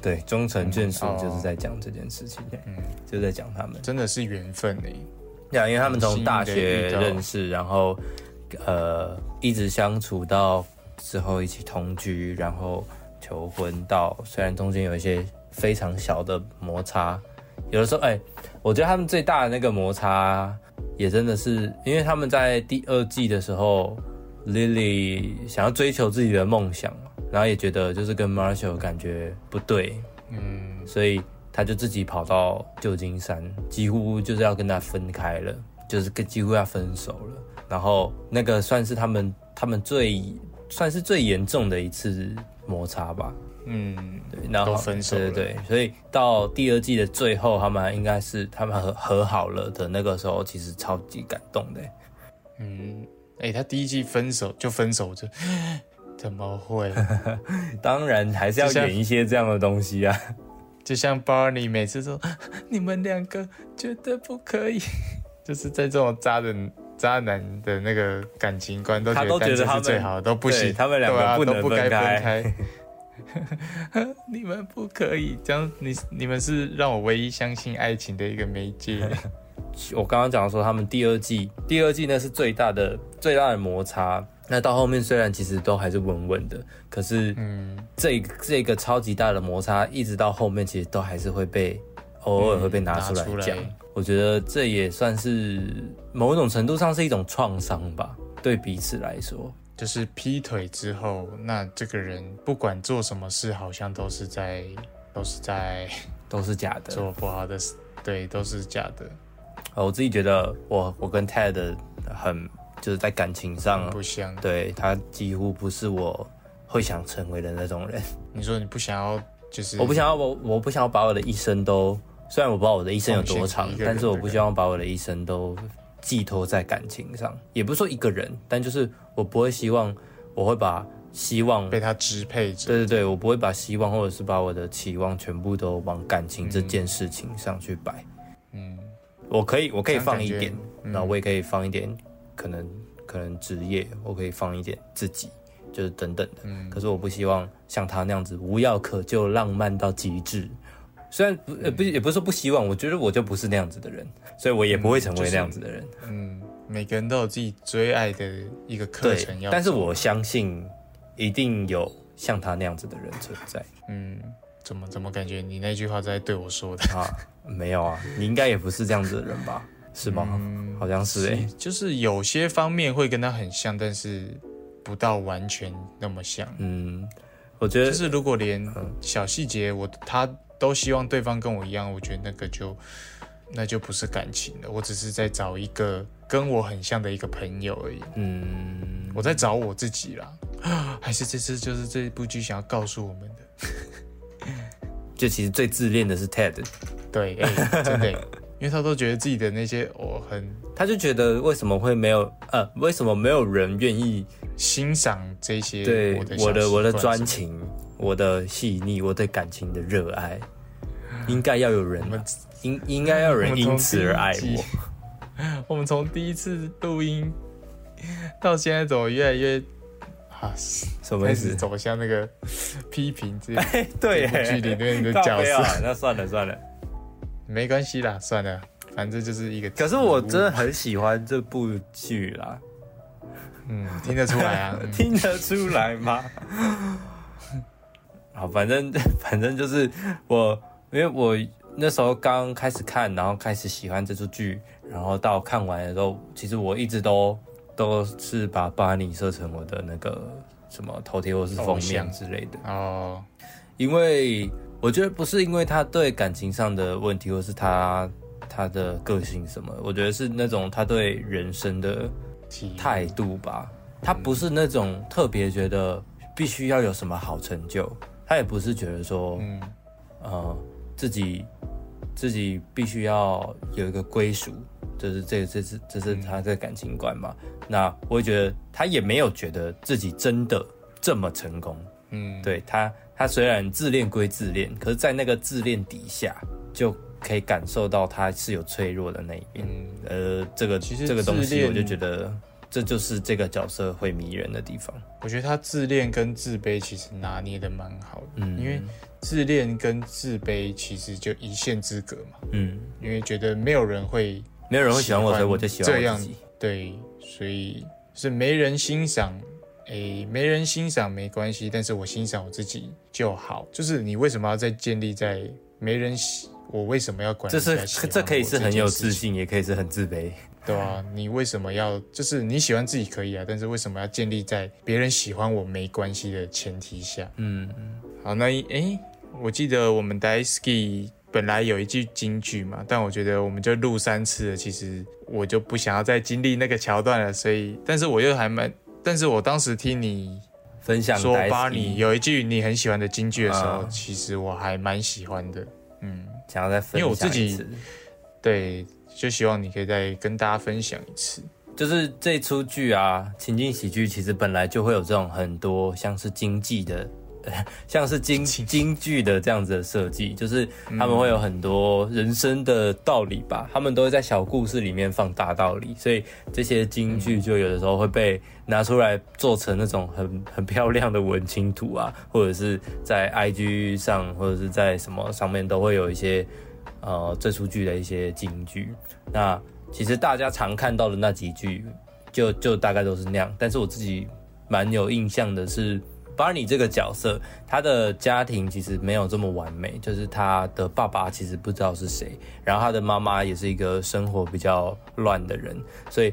对，忠诚眷属就是在讲这件事情。嗯，就在讲他们真的是缘分呢。对啊因为他们从大学认识，然后呃一直相处到。之后一起同居，然后求婚，到虽然中间有一些非常小的摩擦，有的时候，哎，我觉得他们最大的那个摩擦，也真的是因为他们在第二季的时候，Lily 想要追求自己的梦想，然后也觉得就是跟 Marshall 感觉不对，嗯，所以他就自己跑到旧金山，几乎就是要跟他分开了，就是跟几乎要分手了，然后那个算是他们他们最。算是最严重的一次摩擦吧。嗯，对，然后分手对对对，所以到第二季的最后，他们应该是他们和和好了的那个时候，其实超级感动的。嗯，哎，他第一季分手就分手，就 怎么会？当然还是要演一些这样的东西啊。就像 Barney 每次说 你们两个绝对不可以，就是在这种渣人。渣男的那个感情观都觉得单身是最好的，都不行，他们两个不能分开。你们不可以这样，你你们是让我唯一相信爱情的一个媒介。我刚刚讲说，他们第二季，第二季那是最大的最大的摩擦。那到后面虽然其实都还是稳稳的，可是，嗯，这这个超级大的摩擦，一直到后面其实都还是会被偶尔会被拿出来讲。我觉得这也算是某种程度上是一种创伤吧，对彼此来说，就是劈腿之后，那这个人不管做什么事，好像都是在都是在都是假的，做不好的事，对，都是假的。我自己觉得，我我跟 Ted 很就是在感情上不相，对他几乎不是我会想成为的那种人。你说你不想要，就是我不想要我我不想要把我的一生都。虽然我不知道我的一生有多长，但是我不希望把我的一生都寄托在感情上，也不是说一个人，但就是我不会希望我会把希望被他支配着。对对对，我不会把希望或者是把我的期望全部都往感情这件事情上去摆。嗯，我可以，我可以放一点，那我也可以放一点，可能可能职业，我可以放一点自己，就是等等的。嗯，可是我不希望像他那样子无药可救，浪漫到极致。虽然不呃不也不是说不希望，我觉得我就不是那样子的人，所以我也不会成为那样子的人。嗯，每个人都有自己最爱的一个课程要，但是我相信一定有像他那样子的人存在。嗯，怎么怎么感觉你那句话在对我说的啊？没有啊，你应该也不是这样子的人吧？是吗？好像是哎，就是有些方面会跟他很像，但是不到完全那么像。嗯，我觉得就是如果连小细节我他。都希望对方跟我一样，我觉得那个就那就不是感情了。我只是在找一个跟我很像的一个朋友而已。嗯，我在找我自己啦。还是这次就是这一部剧想要告诉我们的，就其实最自恋的是 Ted。对，真的，因为他都觉得自己的那些我很，他就觉得为什么会没有呃，为什么没有人愿意欣赏这些对我的我的专情。我的细腻，我对感情的热爱，应该要有人。应应该要有人因此而爱我。我们从第一次录音到现在，怎么越来越啊？什么意思？走向那个批评这对剧里面的角色？那算了算了，没关系啦，算了，反正就是一个。可是我真的很喜欢这部剧啦。嗯，听得出来啊？听得出来吗？好，反正 反正就是我，因为我那时候刚开始看，然后开始喜欢这出剧，然后到看完的时候，其实我一直都都是把巴尼设成我的那个什么头贴或是封面之类的哦。因为我觉得不是因为他对感情上的问题，或是他他的个性什么，我觉得是那种他对人生的。态度吧，他不是那种特别觉得必须要有什么好成就，他也不是觉得说，嗯，呃，自己自己必须要有一个归属，就是这这是这是他的感情观嘛。那我觉得他也没有觉得自己真的这么成功，嗯，对他他虽然自恋归自恋，可是在那个自恋底下就可以感受到他是有脆弱的那一面。呃，这个这个东西，我就觉得这就是这个角色会迷人的地方。我觉得他自恋跟自卑其实拿捏的蛮好的，嗯，因为自恋跟自卑其实就一线之隔嘛，嗯，因为觉得没有人会，没有人会喜欢我，所以我就喜欢这样，对，所以是没人欣赏，诶，没人欣赏没关系，但是我欣赏我自己就好。就是你为什么要再建立在没人喜？我为什么要管？这是这可以是很有自信，也可以是很自卑，对啊，你为什么要？就是你喜欢自己可以啊，但是为什么要建立在别人喜欢我没关系的前提下？嗯嗯。好，那哎，我记得我们 Daisy 本来有一句金句嘛，但我觉得我们就录三次了，其实我就不想要再经历那个桥段了，所以，但是我又还蛮，但是我当时听你分享说巴你有一句你很喜欢的金句的时候，其实我还蛮喜欢的，嗯。想要再分享一次，对，就希望你可以再跟大家分享一次。就是这出剧啊，情景喜剧其实本来就会有这种很多像是经济的。像是京京剧的这样子的设计，就是他们会有很多人生的道理吧，他们都会在小故事里面放大道理，所以这些京剧就有的时候会被拿出来做成那种很很漂亮的文青图啊，或者是在 IG 上或者是在什么上面都会有一些呃这出剧的一些京剧。那其实大家常看到的那几句，就就大概都是那样。但是我自己蛮有印象的是。Barney 这个角色，他的家庭其实没有这么完美，就是他的爸爸其实不知道是谁，然后他的妈妈也是一个生活比较乱的人，所以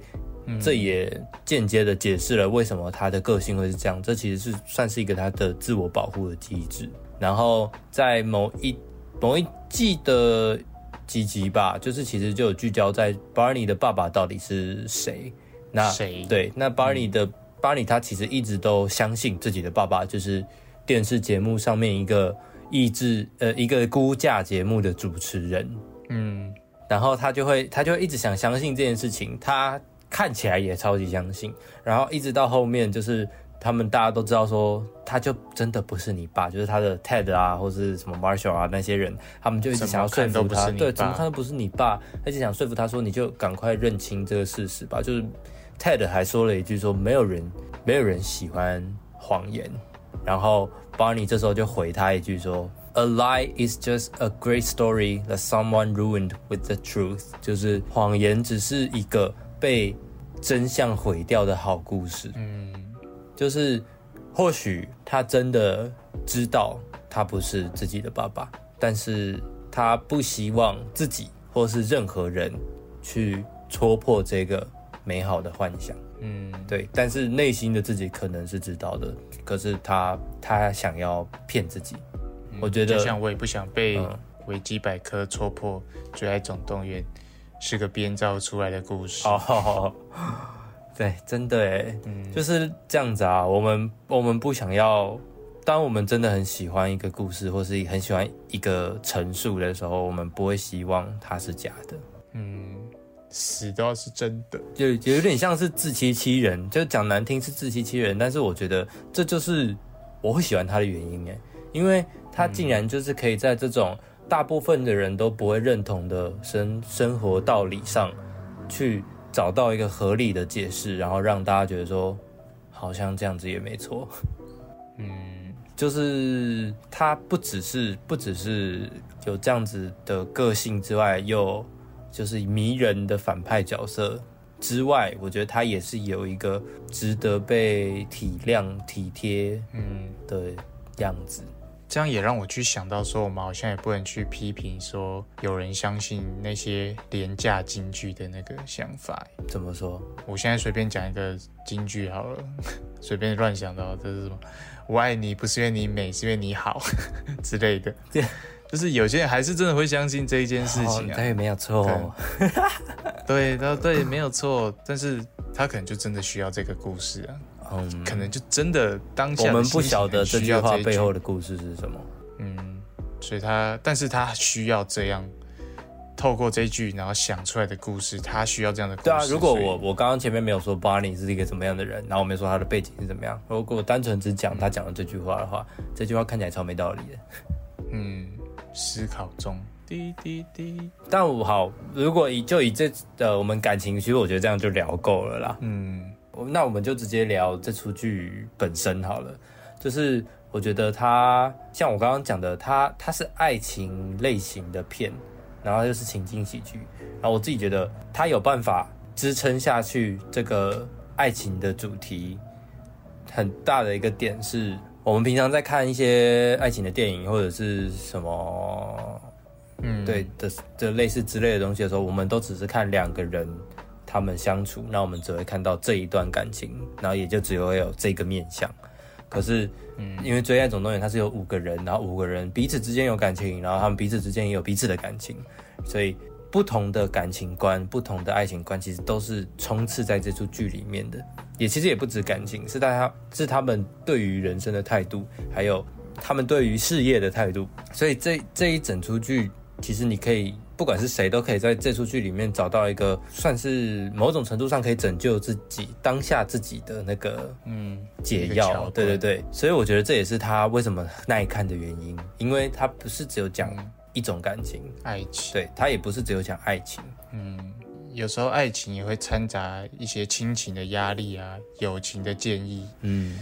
这也间接的解释了为什么他的个性会是这样。这其实是算是一个他的自我保护的机制。然后在某一某一季的几集吧，就是其实就有聚焦在 Barney 的爸爸到底是谁。那谁？对，那 Barney 的。巴里他其实一直都相信自己的爸爸就是电视节目上面一个意志呃一个估价节目的主持人，嗯，然后他就会他就一直想相信这件事情，他看起来也超级相信，然后一直到后面就是他们大家都知道说他就真的不是你爸，就是他的 Ted 啊或是什么 Marshall 啊那些人，他们就一直想要说服他，对，怎么看都不是你爸，他就想说服他说你就赶快认清这个事实吧，就是。Ted 还说了一句说没有人没有人喜欢谎言，然后 Barney 这时候就回他一句说 A lie is just a great story that someone ruined with the truth，就是谎言只是一个被真相毁掉的好故事。嗯，就是或许他真的知道他不是自己的爸爸，但是他不希望自己或是任何人去戳破这个。美好的幻想，嗯，对，但是内心的自己可能是知道的，可是他他想要骗自己，我觉得，就像我也不想被维基百科戳破，《最爱总动员》是个编造出来的故事。哦，对，真的哎，就是这样子啊。我们我们不想要，当我们真的很喜欢一个故事，或是很喜欢一个陈述的时候，我们不会希望它是假的。嗯。死都要是真的，就有点像是自欺欺人，就讲难听是自欺欺人。但是我觉得这就是我会喜欢他的原因哎，因为他竟然就是可以在这种大部分的人都不会认同的生生活道理上，去找到一个合理的解释，然后让大家觉得说，好像这样子也没错。嗯，就是他不只是不只是有这样子的个性之外，又就是迷人的反派角色之外，我觉得他也是有一个值得被体谅、体贴嗯，的样子。这样也让我去想到说，我们好像也不能去批评说有人相信那些廉价京剧的那个想法。怎么说？我现在随便讲一个京剧好了，随便乱想到这是什么？我爱你不是因为你美，是因为你好 之类的。对，就是有些人还是真的会相信这一件事情啊。对，没有错。对，对，对，没有错。但是他可能就真的需要这个故事啊。嗯，可能就真的当下我们不晓得这这句话背后的故事是什么。嗯，所以他，但是他需要这样透过这句，然后想出来的故事，他需要这样的故事。对啊，如果我我刚刚前面没有说 Barney 是一个怎么样的人，然后我没说他的背景是怎么样，如果我单纯只讲他讲的这句话的话，这句话看起来超没道理的。嗯，思考中，滴滴滴，但我好，如果以就以这呃我们感情，其实我觉得这样就聊够了啦。嗯那我们就直接聊这出剧本身好了。就是我觉得它像我刚刚讲的，它它是爱情类型的片，然后又是情景喜剧，然后我自己觉得它有办法支撑下去这个爱情的主题。很大的一个点是我们平常在看一些爱情的电影或者是什么嗯，对的的类似之类的东西的时候，我们都只是看两个人他们相处，那我们只会看到这一段感情，然后也就只会有这个面相。可是，嗯，因为《追爱总动员》它是有五个人，然后五个人彼此之间有感情，然后他们彼此之间也有彼此的感情，所以不同的感情观、不同的爱情观，其实都是充斥在这出剧里面的。也其实也不止感情，是大家是他们对于人生的态度，还有他们对于事业的态度。所以这这一整出剧，其实你可以不管是谁，都可以在这出剧里面找到一个算是某种程度上可以拯救自己当下自己的那个嗯，解药。对对对，所以我觉得这也是他为什么耐看的原因，因为他不是只有讲一种感情，爱情，对他也不是只有讲爱情。嗯，有时候爱情也会掺杂一些亲情的压力啊，友情的建议，嗯，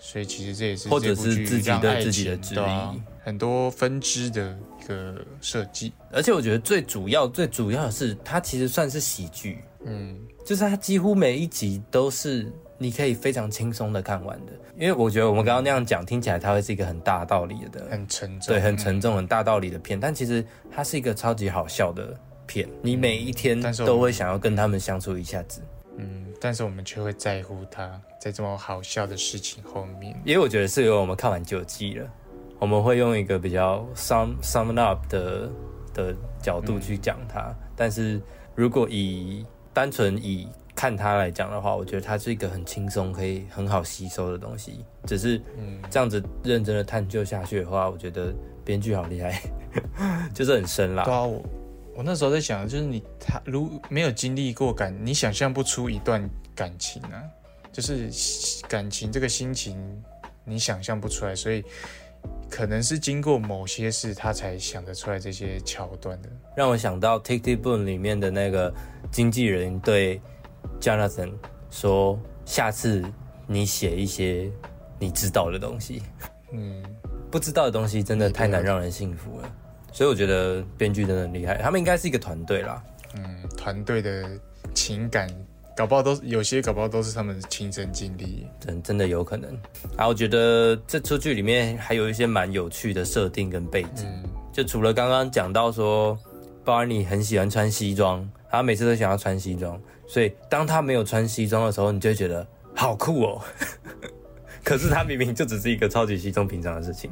所以其实这也是或者是自己让爱对自己的很多分支的一个设计。而且我觉得最主要最主要的是，它其实算是喜剧，嗯。就是它几乎每一集都是你可以非常轻松的看完的。因为我觉得我们刚刚那样讲，听起来它会是一个很大道理的，很沉重，对，很沉重、很大道理的片，但其实它是一个超级好笑的片，你每一天都会想要跟他们相处一下子。嗯，但是我们却会在乎它在这么好笑的事情后面。因为我觉得是因为我们看完九季了，我们会用一个比较 sum sum up 的的角度去讲它。但是如果以单纯以看它来讲的话，我觉得它是一个很轻松、可以很好吸收的东西。只是嗯这样子认真的探究下去的话，我觉得编剧好厉害，就是很深啦对。啊，我我那时候在想，就是你他如没有经历过感，你想象不出一段感情啊，就是感情这个心情，你想象不出来，所以可能是经过某些事，他才想得出来这些桥段的。让我想到《Tick Tick Boom》里面的那个经纪人对 Jonathan 说：“下次你写一些你知道的东西，嗯，不知道的东西真的太难让人信服了。”所以我觉得编剧真的很厉害，他们应该是一个团队啦。嗯，团队的情感，搞不好都有些搞不好都是他们亲身经历。真真的有可能。啊，我觉得这出剧里面还有一些蛮有趣的设定跟背景，嗯就除了刚刚讲到说 Barney 很喜欢穿西装，他每次都想要穿西装，所以当他没有穿西装的时候，你就会觉得好酷哦。可是他明明就只是一个超级稀松平常的事情，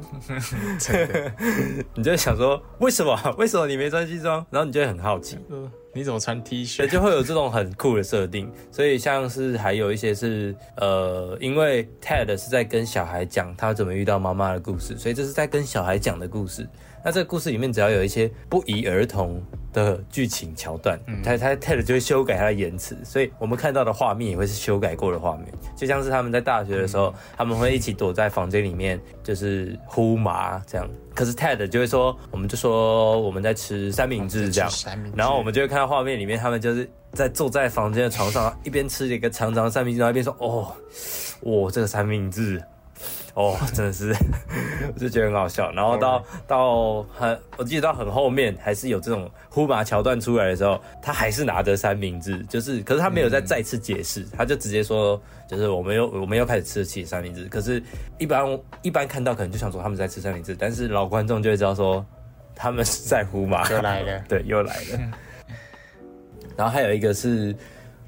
你就想说为什么？为什么你没穿西装？然后你就会很好奇，呃你怎么穿 T，恤？就会有这种很酷的设定。所以像是还有一些是呃，因为 Ted 是在跟小孩讲他怎么遇到妈妈的故事，所以这是在跟小孩讲的故事。那这个故事里面只要有一些不宜儿童的剧情桥段，他他 Ted 就会修改他的言辞，所以我们看到的画面也会是修改过的画面，就像是他们在大学的时候，他们会一起躲在房间里面，就是呼麻这样。可是 Ted 就会说，我们就说我们在吃三明治这样，然后我们就会看到画面里面，他们就是在坐在房间的床上，一边吃一个长长的三明治，然后一边说：“哦，哇，这个三明治，哦，真的是，我就觉得很好笑。”然后到到很，我记得到很后面还是有这种呼麻桥段出来的时候，他还是拿着三明治，就是，可是他没有再再次解释，他就直接说，就是我们又我们又开始吃起三明治。可是，一般一般看到可能就想说他们在吃三明治，但是老观众就会知道说他们是在呼麻。又来了，对，又来了。然后还有一个是，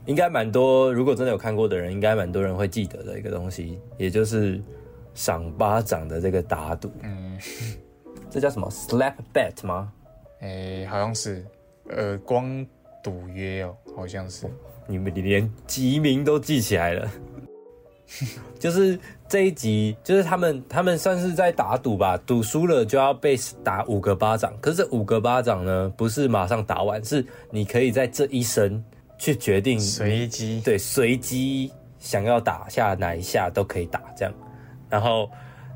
应该蛮多，如果真的有看过的人，应该蛮多人会记得的一个东西，也就是赏巴掌的这个打赌。嗯，这叫什么 slap bet 吗？哎、好像是耳光赌约哦，好像是。你们你连集名都记起来了。就是这一集，就是他们他们算是在打赌吧，赌输了就要被打五个巴掌。可是这五个巴掌呢，不是马上打完，是你可以在这一生去决定随机，对，随机想要打下哪一下都可以打这样。然后，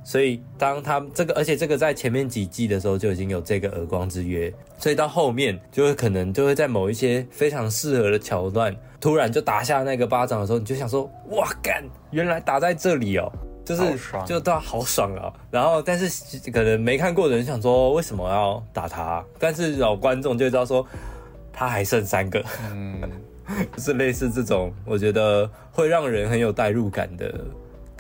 所以当他这个，而且这个在前面几季的时候就已经有这个耳光之约，所以到后面就会可能就会在某一些非常适合的桥段，突然就打下那个巴掌的时候，你就想说，哇干，原来打在这里哦。就是好爽就到好爽啊！然后，但是可能没看过的人想说，为什么要打他？但是老观众就知道说，他还剩三个，嗯，是类似这种，我觉得会让人很有代入感的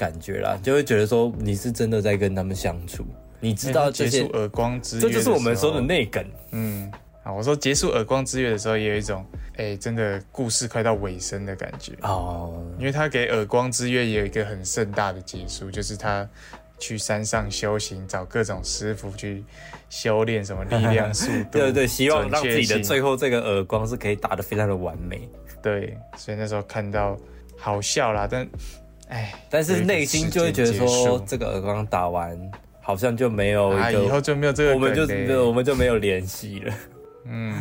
感觉啦，就会觉得说你是真的在跟他们相处，你知道这些结束，耳光之约，这就是我们说的。内梗。嗯，好，我说结束耳光之月的时候，也有一种，哎、真的故事快到尾声的感觉。哦，因为他给耳光之月也有一个很盛大的结束，就是他去山上修行，找各种师傅去修炼什么力量、速度，对对对，希望让自己的最后这个耳光是可以打得非常的完美，对，所以那时候看到好笑啦，但哎，但是内心就会觉得说，这个耳光打完好像就没有啊，一个，以后就没有这个我们就我们就没有联系了。嗯，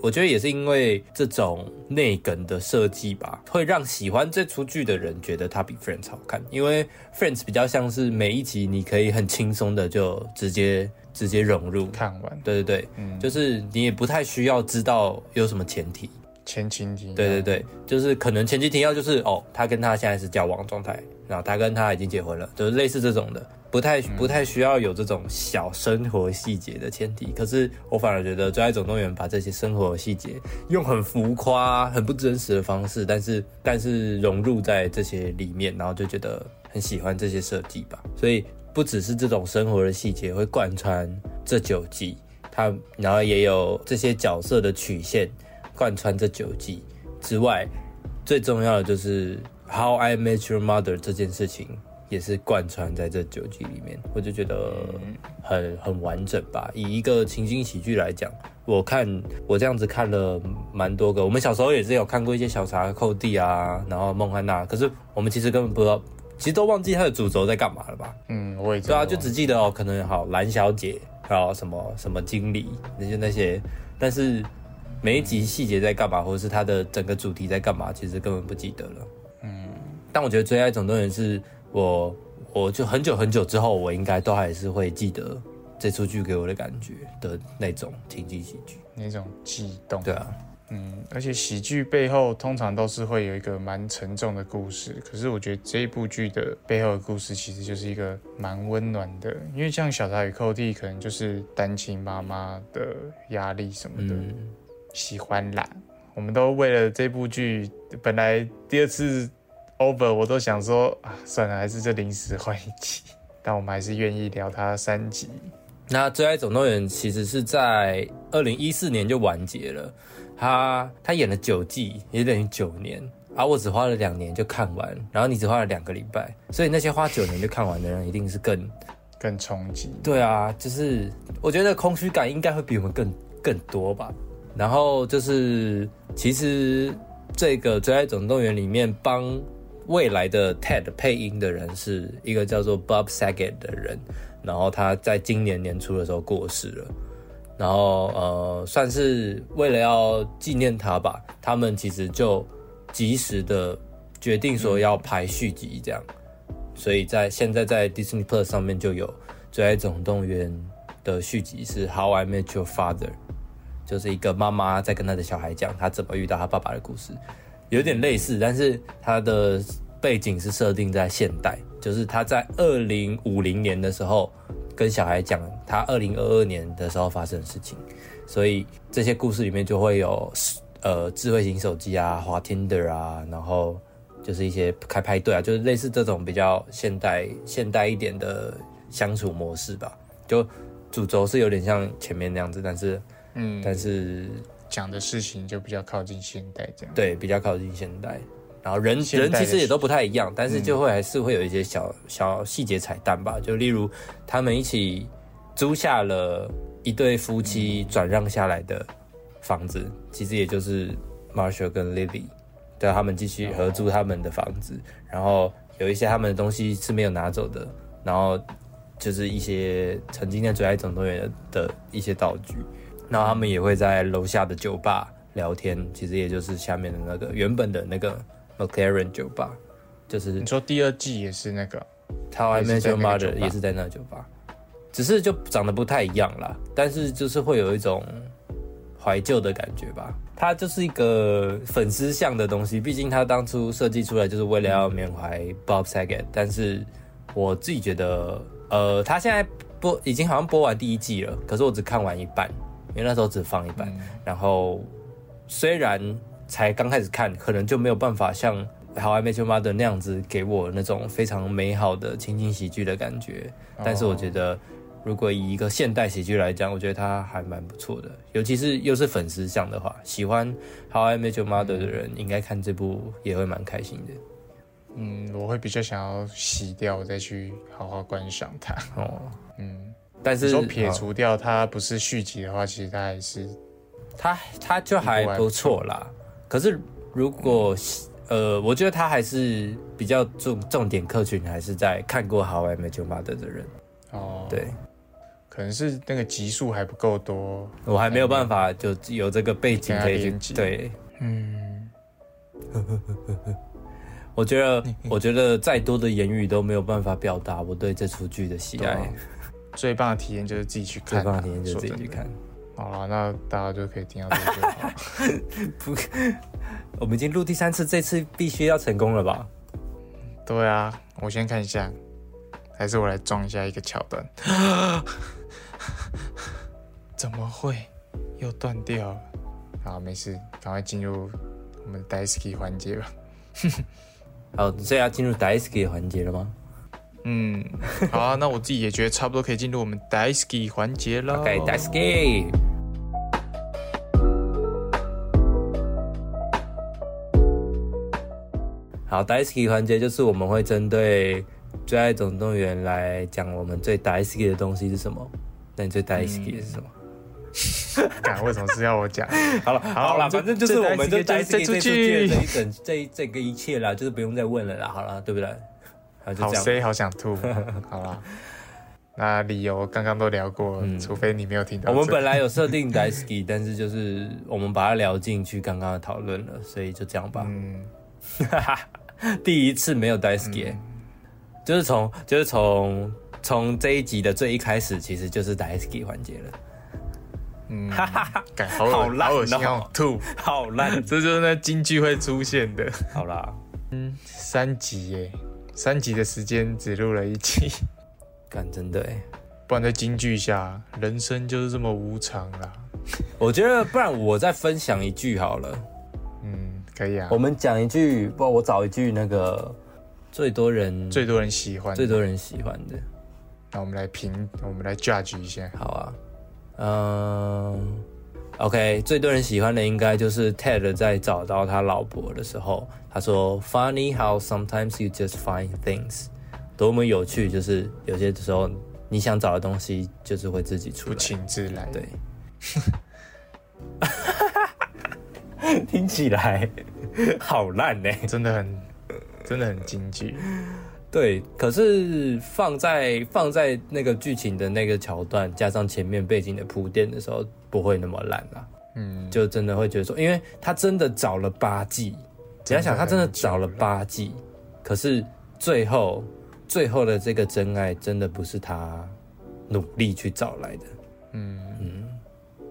我觉得也是因为这种内梗的设计吧，会让喜欢这出剧的人觉得它比 Friends 好看。因为 Friends 比较像是每一集你可以很轻松的就直接直接融入，看完对对对，嗯就是你也不太需要知道有什么前提。前情提要，对对对，就是可能前期提要就是哦，他跟他现在是交往状态，然后他跟他已经结婚了，就是类似这种的，不太不太需要有这种小生活细节的前提。可是我反而觉得《最爱总动员》把这些生活细节用很浮夸、很不真实的方式，但是但是融入在这些里面，然后就觉得很喜欢这些设计吧。所以不只是这种生活的细节会贯穿这九集，它然后也有这些角色的曲线。贯穿这九季之外，最重要的就是《How I Met Your Mother》这件事情也是贯穿在这九季里面，我就觉得很很完整吧。以一个情景喜剧来讲，我看我这样子看了蛮多个，我们小时候也是有看过一些小茶寇弟啊，然后孟汉娜，可是我们其实根本不知道，其实都忘记它的主轴在干嘛了吧？嗯，我也对啊，知道就只记得哦，可能好蓝小姐，还有什么什么经理，那些那些，但是每一集细节在干嘛，或者是它的整个主题在干嘛，其实根本不记得了。嗯，但我觉得《最爱总动员》是我，我就很久很久之后，我应该都还是会记得这出剧给我的感觉的那种情景喜剧。那种悸动。对啊，嗯，而且喜剧背后通常都是会有一个蛮沉重的故事，可是我觉得这一部剧的背后的故事其实就是一个蛮温暖的，因为像小茶与寇弟可能就是单亲妈妈的压力什么的，嗯，喜欢啦。我们都为了这部剧，本来第二次 over 我都想说啊，算了，还是这临时换一集，但我们还是愿意聊它三集。那《最爱总动员》其实是在二零一四年就完结了，他他演了九季，也等于九年。啊，我只花了两年就看完，然后你只花了两个礼拜，所以那些花九年就看完的人，一定是更更冲击，对啊，就是我觉得空虚感应该会比我们更更多吧。然后就是，其实这个《最爱总动员》里面帮未来的 Ted 配音的人是一个叫做 Bob Saget 的人，然后他在今年年初的时候过世了，然后呃，算是为了要纪念他吧，他们其实就及时的决定说要拍续集这样，所以在现在在 Disney Plus 上面就有《最爱总动员》的续集是《How I Met Your Father》，就是一个妈妈在跟她的小孩讲她怎么遇到她爸爸的故事，有点类似，但是它的背景是设定在现代，就是她在二零五零年的时候跟小孩讲他二零二二年的时候发生的事情，所以这些故事里面就会有呃智慧型手机啊、滑 Tinder 啊，然后就是一些开派对啊，就是类似这种比较现代现代一点的相处模式吧。就主轴是有点像前面那样子，但是嗯，但是讲的事情就比较靠近现代这样。对比较靠近现代。然后人人其实也都不太一样，但是就会还是会有一些小小细节彩蛋吧。就例如他们一起租下了一对夫妻转让下来的房子，其实也就是 Marshall 跟 Lily，对他们继续合租他们的房子，然后有一些他们的东西是没有拿走的，然后就是一些曾经在《最爱总动员》的的一些道具，然后他们也会在楼下的酒吧聊天，其实也就是下面的那个原本的那个 McLaren 酒吧，就是你说第二季也是那个？Your 那个酒 Mother 吧？也是在那个酒吧，只是就长得不太一样啦，但是就是会有一种怀旧的感觉吧。它就是一个粉丝向的东西，毕竟它当初设计出来就是为了要缅怀 Bob Saget，但是我自己觉得，呃，它现在播已经好像播完第一季了，可是我只看完一半，因为那时候只放一半，然后虽然才刚开始看，可能就没有办法像《How I Met Your Mother》那样子给我那种非常美好的情景喜剧的感觉。但是我觉得，如果以一个现代喜剧来讲，我觉得它还蛮不错的。尤其是又是粉丝向的话，喜欢《How I Met Your Mother》的人应该看这部也会蛮开心的。嗯，我会比较想要洗掉再去好好观赏它。哦，嗯，但是你说撇哦除掉它不是续集的话，其实它还是它它就还不错啦。可是如果呃，我觉得它还是比较重重点客群还是在看过《How I Met Your Mother》的人。哦，，对可能是那个集数还不够多。我还没有办法就有这个背景可以去对。嗯，我觉得，我觉得再多的言语都没有办法表达我对这出剧的喜爱。最棒的体验就是自己去看啊，最棒的体验就是自己去。看。好了，那大家就可以听到这个就好。我们已经录第三次，这次必须要成功了吧？对啊，我先看一下，还是我来装一下一个桥段。怎么会又断掉了？好，没事，赶快进入我们的 Daisy 环节吧。好，所以要进入 Daisuke 环节了吗嗯，好啊，那我自己也觉得差不多可以进入我们 Daisy 环节了。？OK，Daisuke。好，Daisuke 环节就是我们会针对《最爱总动员》来讲我们最 Daisuke 的东西是什么。那你最 Daisuke 的是什么？敢，为什么是要我讲？好了，好了，反正就是我们就这带这出这出剧剧的这一整这一这个一切啦，就是不用再问了啦，好了，对不对？好，就好想吐。好啦，那理由刚刚都聊过了，除非你没有听到我们本来有设定 Daisuke，但是就是我们把它聊进去刚刚的讨论了，所以就这样吧。嗯，第一次没有 Daisuke，、就是从就是从从这一集的最一开始，其实就是 Daisuke 环节了。嗯，感好恶好烂好恶心哦哦，吐。好烂，这就是那京剧会出现的。好啦，嗯三集耶，三集的时间只录了一集，干真的哎。不然在京剧下，人生就是这么无常啦。我觉得不然我再分享一句好了。嗯，可以啊我。们讲一句，不，我找一句那个最多人最多人喜欢，最多人喜欢的。那我们来评，我们来 judge 一下。好啊，嗯、k 最多人喜欢的应该就是 Ted 在找到他老婆的时候，他说 “Funny how sometimes you just find things”，多么有趣，就是有些时候你想找的东西，就是会自己出不来。请自来。对，听起来好烂呢、真的很，真的很京剧。对，可是放在放在那个剧情的那个桥段，加上前面背景的铺垫的时候，不会那么烂啦。嗯，就真的会觉得说，因为他真的找了八季，你要想他真的找了八季，可是最后最后的这个真爱，真的不是他努力去找来的，嗯嗯，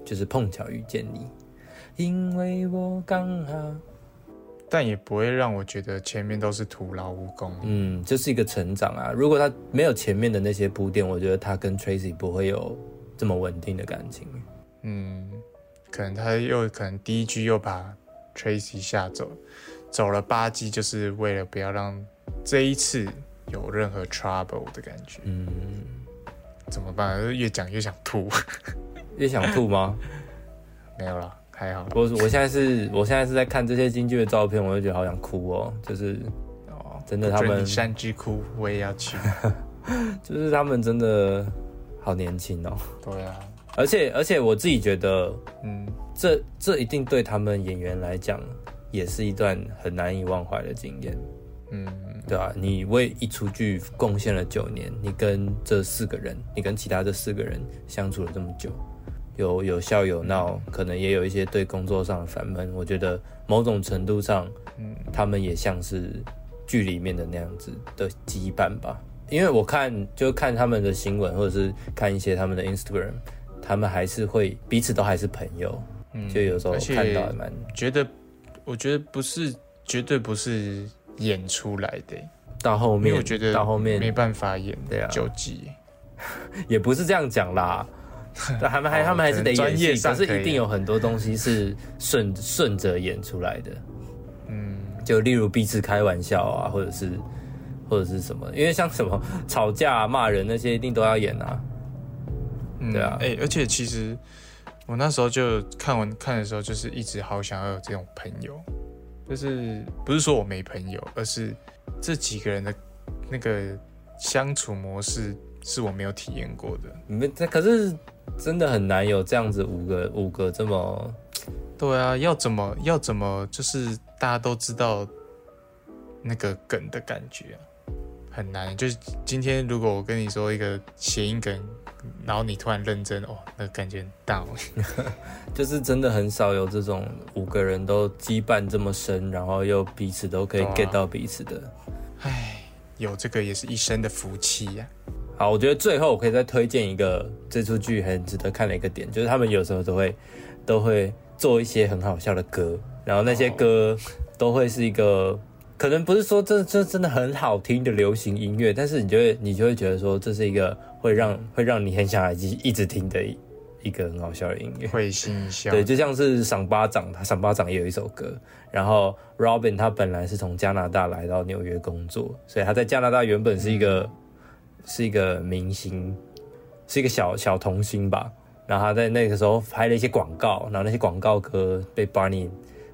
就是碰巧遇见你，因为我刚好，但也不会让我觉得前面都是徒劳无功。嗯，就是一个成长啊。如果他没有前面的那些铺垫，我觉得他跟 Tracy 不会有这么稳定的感情。嗯，可能他又可能第一句又把 Tracy 吓走，走了八季就是为了不要让这一次有任何 trouble 的感觉。嗯，怎么办？越讲越想吐。越想吐吗？没有了，还好。我我现在是，我现在是在看这些京剧的照片，我就觉得好想哭哦。就是哦，真的他们山之哭，我也要去。就是他们真的好年轻哦。对啊，而且而且我自己觉得，嗯，这这一定对他们演员来讲，也是一段很难以忘怀的经验。嗯，对啊，你为一出剧贡献了九年，你跟这四个人，你跟其他这四个人相处了这么久，有有笑有闹，可能也有一些对工作上的烦闷。我觉得某种程度上，嗯，他们也像是剧里面的那样子的羁绊吧。因为我看就看他们的新闻，或者是看一些他们的 Instagram，他们还是会彼此都还是朋友，嗯就有时候看到还蛮觉得，我觉得不是，绝对不是演出来的，到后面，我觉得到后面没办法演对啊。九集。也不是这样讲啦，对 他们还哦他们还是得专演戏，业可可是一定有很多东西是顺顺着演出来的，嗯，就例如彼此开玩笑啊，或者是或者是什么，因为像什么吵架、啊、骂人那些，一定都要演啊。嗯对啊哎、而且其实我那时候就看完看的时候，就是一直好想要有这种朋友，就是不是说我没朋友，而是这几个人的那个相处模式是我没有体验过的。你们这可是真的很难有这样子五个五个这么 对啊，要怎么要怎么，就是大家都知道那个梗的感觉啊，很难。就是今天如果我跟你说一个谐音梗，然后你突然认真，哦，那感觉很大。就是真的很少有这种五个人都羁绊这么深，然后又彼此都可以 get 到彼此的。唉，有这个也是一生的福气呀、好，我觉得最后我可以再推荐一个这出剧很值得看的一个点，就是他们有时候都会都会做一些很好笑的歌，然后那些歌都会是一个。可能不是说这这真的很好听的流行音乐，但是你就会你就会觉得说这是一个会让会让你很想来一一直听的一一个很好笑的音乐。会心一笑。对，就像是赏巴掌，他赏巴掌也有一首歌。然后 Robin 他本来是从加拿大来到纽约工作，所以他在加拿大原本是一个、是一个明星，是一个小小童星吧。然后他在那个时候拍了一些广告，然后那些广告歌被 Barney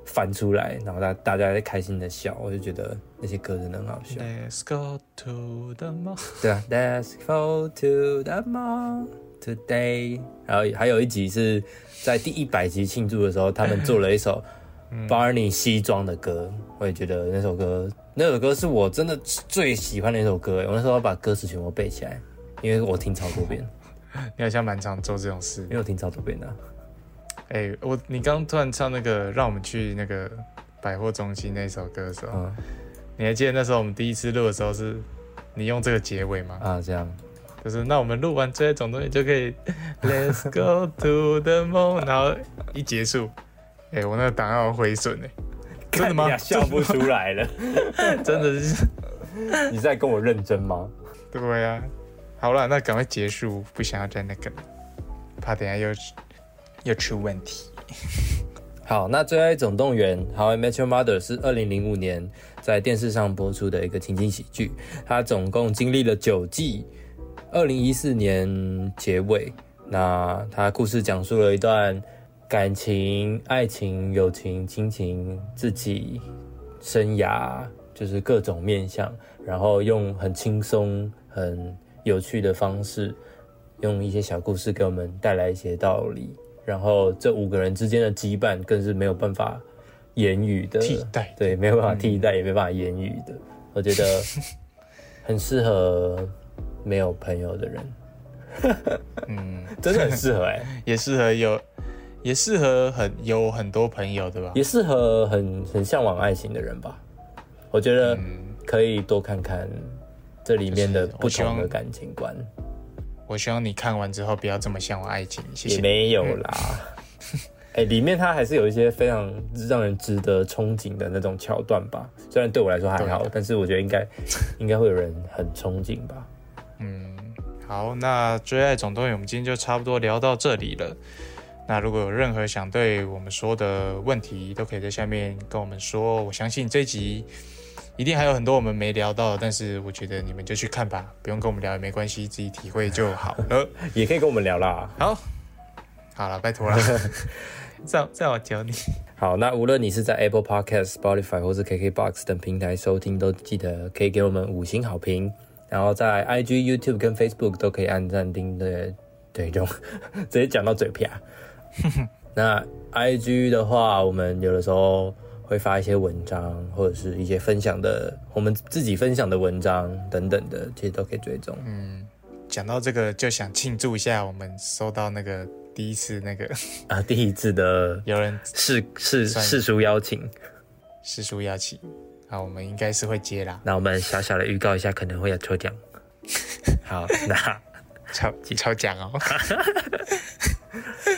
翻出来，然后大大家在开心的笑，我就觉得那些歌真的很好笑。Let's go to the mall。对啊，Let's go to the mall today。然后还有一集是在第一百集庆祝的时候，他们做了一首 Barney 西装的歌，我也觉得那首歌，那首歌是我真的最喜欢的一首歌。我那时候把歌词全部背起来，因为我听超多遍，你好像蛮常做这种事因。为我听超多遍的、哎、我你刚突然唱那个让我们去那个百货中心那首歌的时候，嗯你还记得那时候我们第一次录的时候是你用这个结尾吗？啊，这样。就是那我们录完这一种东西就可以 Let's go to the moon，然后一结束，哎、我那个档案有毁损哎，真的吗？笑不出来了，真的是，你在跟我认真吗？对啊。好了，那赶快结束，不想要再那个了，怕等下又又出问题。好，那《最爱总动员》How I Met Your Mother 是二零零五年在电视上播出的一个情景喜剧，它总共经历了九季，二零一四年结尾。那它故事讲述了一段感情、爱情、友情、亲情、自己生涯，就是各种面向，然后用很轻松、很有趣的方式，用一些小故事给我们带来一些道理。然后这五个人之间的羁绊更是没有办法言语的。替代。对，没有办法替代，也没办法言语的。我觉得 很适合没有朋友的人，嗯，真的很适合哎、也适合有，也适合很有很多朋友，对吧？也适合很很向往爱情的人吧。我觉得嗯，可以多看看这里面的不同的感情观，我希望你看完之后不要这么向往爱情，谢也谢。没有啦。哎、里面它还是有一些非常让人值得憧憬的那种桥段吧。虽然对我来说还好，但是我觉得应该 应该会有人很憧憬吧。嗯，好，那《追爱总动员》我们今天就差不多聊到这里了。那如果有任何想对我们说的问题，都可以在下面跟我们说。我相信这集一定还有很多我们没聊到，但是我觉得你们就去看吧，不用跟我们聊也没关系，自己体会就好了。也可以跟我们聊啦。好，好了，拜托了，再再我教你。好，那无论你是在 Apple Podcast、Spotify 或是 KKBox 等平台收听，都记得可以给我们五星好评。然后在 IG、YouTube 跟 Facebook 都可以按赞、订阅、追踪，直接讲到嘴瓢。那 IG 的话，我们有的时候会发一些文章，或者是一些分享的，我们自己分享的文章等等的，其实都可以追踪。嗯讲到这个，就想庆祝一下，我们收到那个第一次那个 啊，第一次的有人世世算世俗邀请，师叔邀请，好，我们应该是会接啦。那我们小小的预告一下，可能会有抽奖。好，那 抽抽奖哦。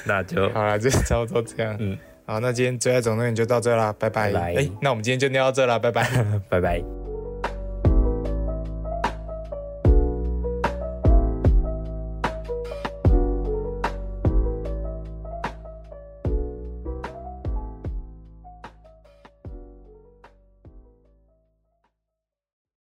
那就好了，就差不多这样。嗯，好，那今天最爱总动员就到这啦，拜拜。哎、那我们今天就聊到这啦，拜拜。拜拜。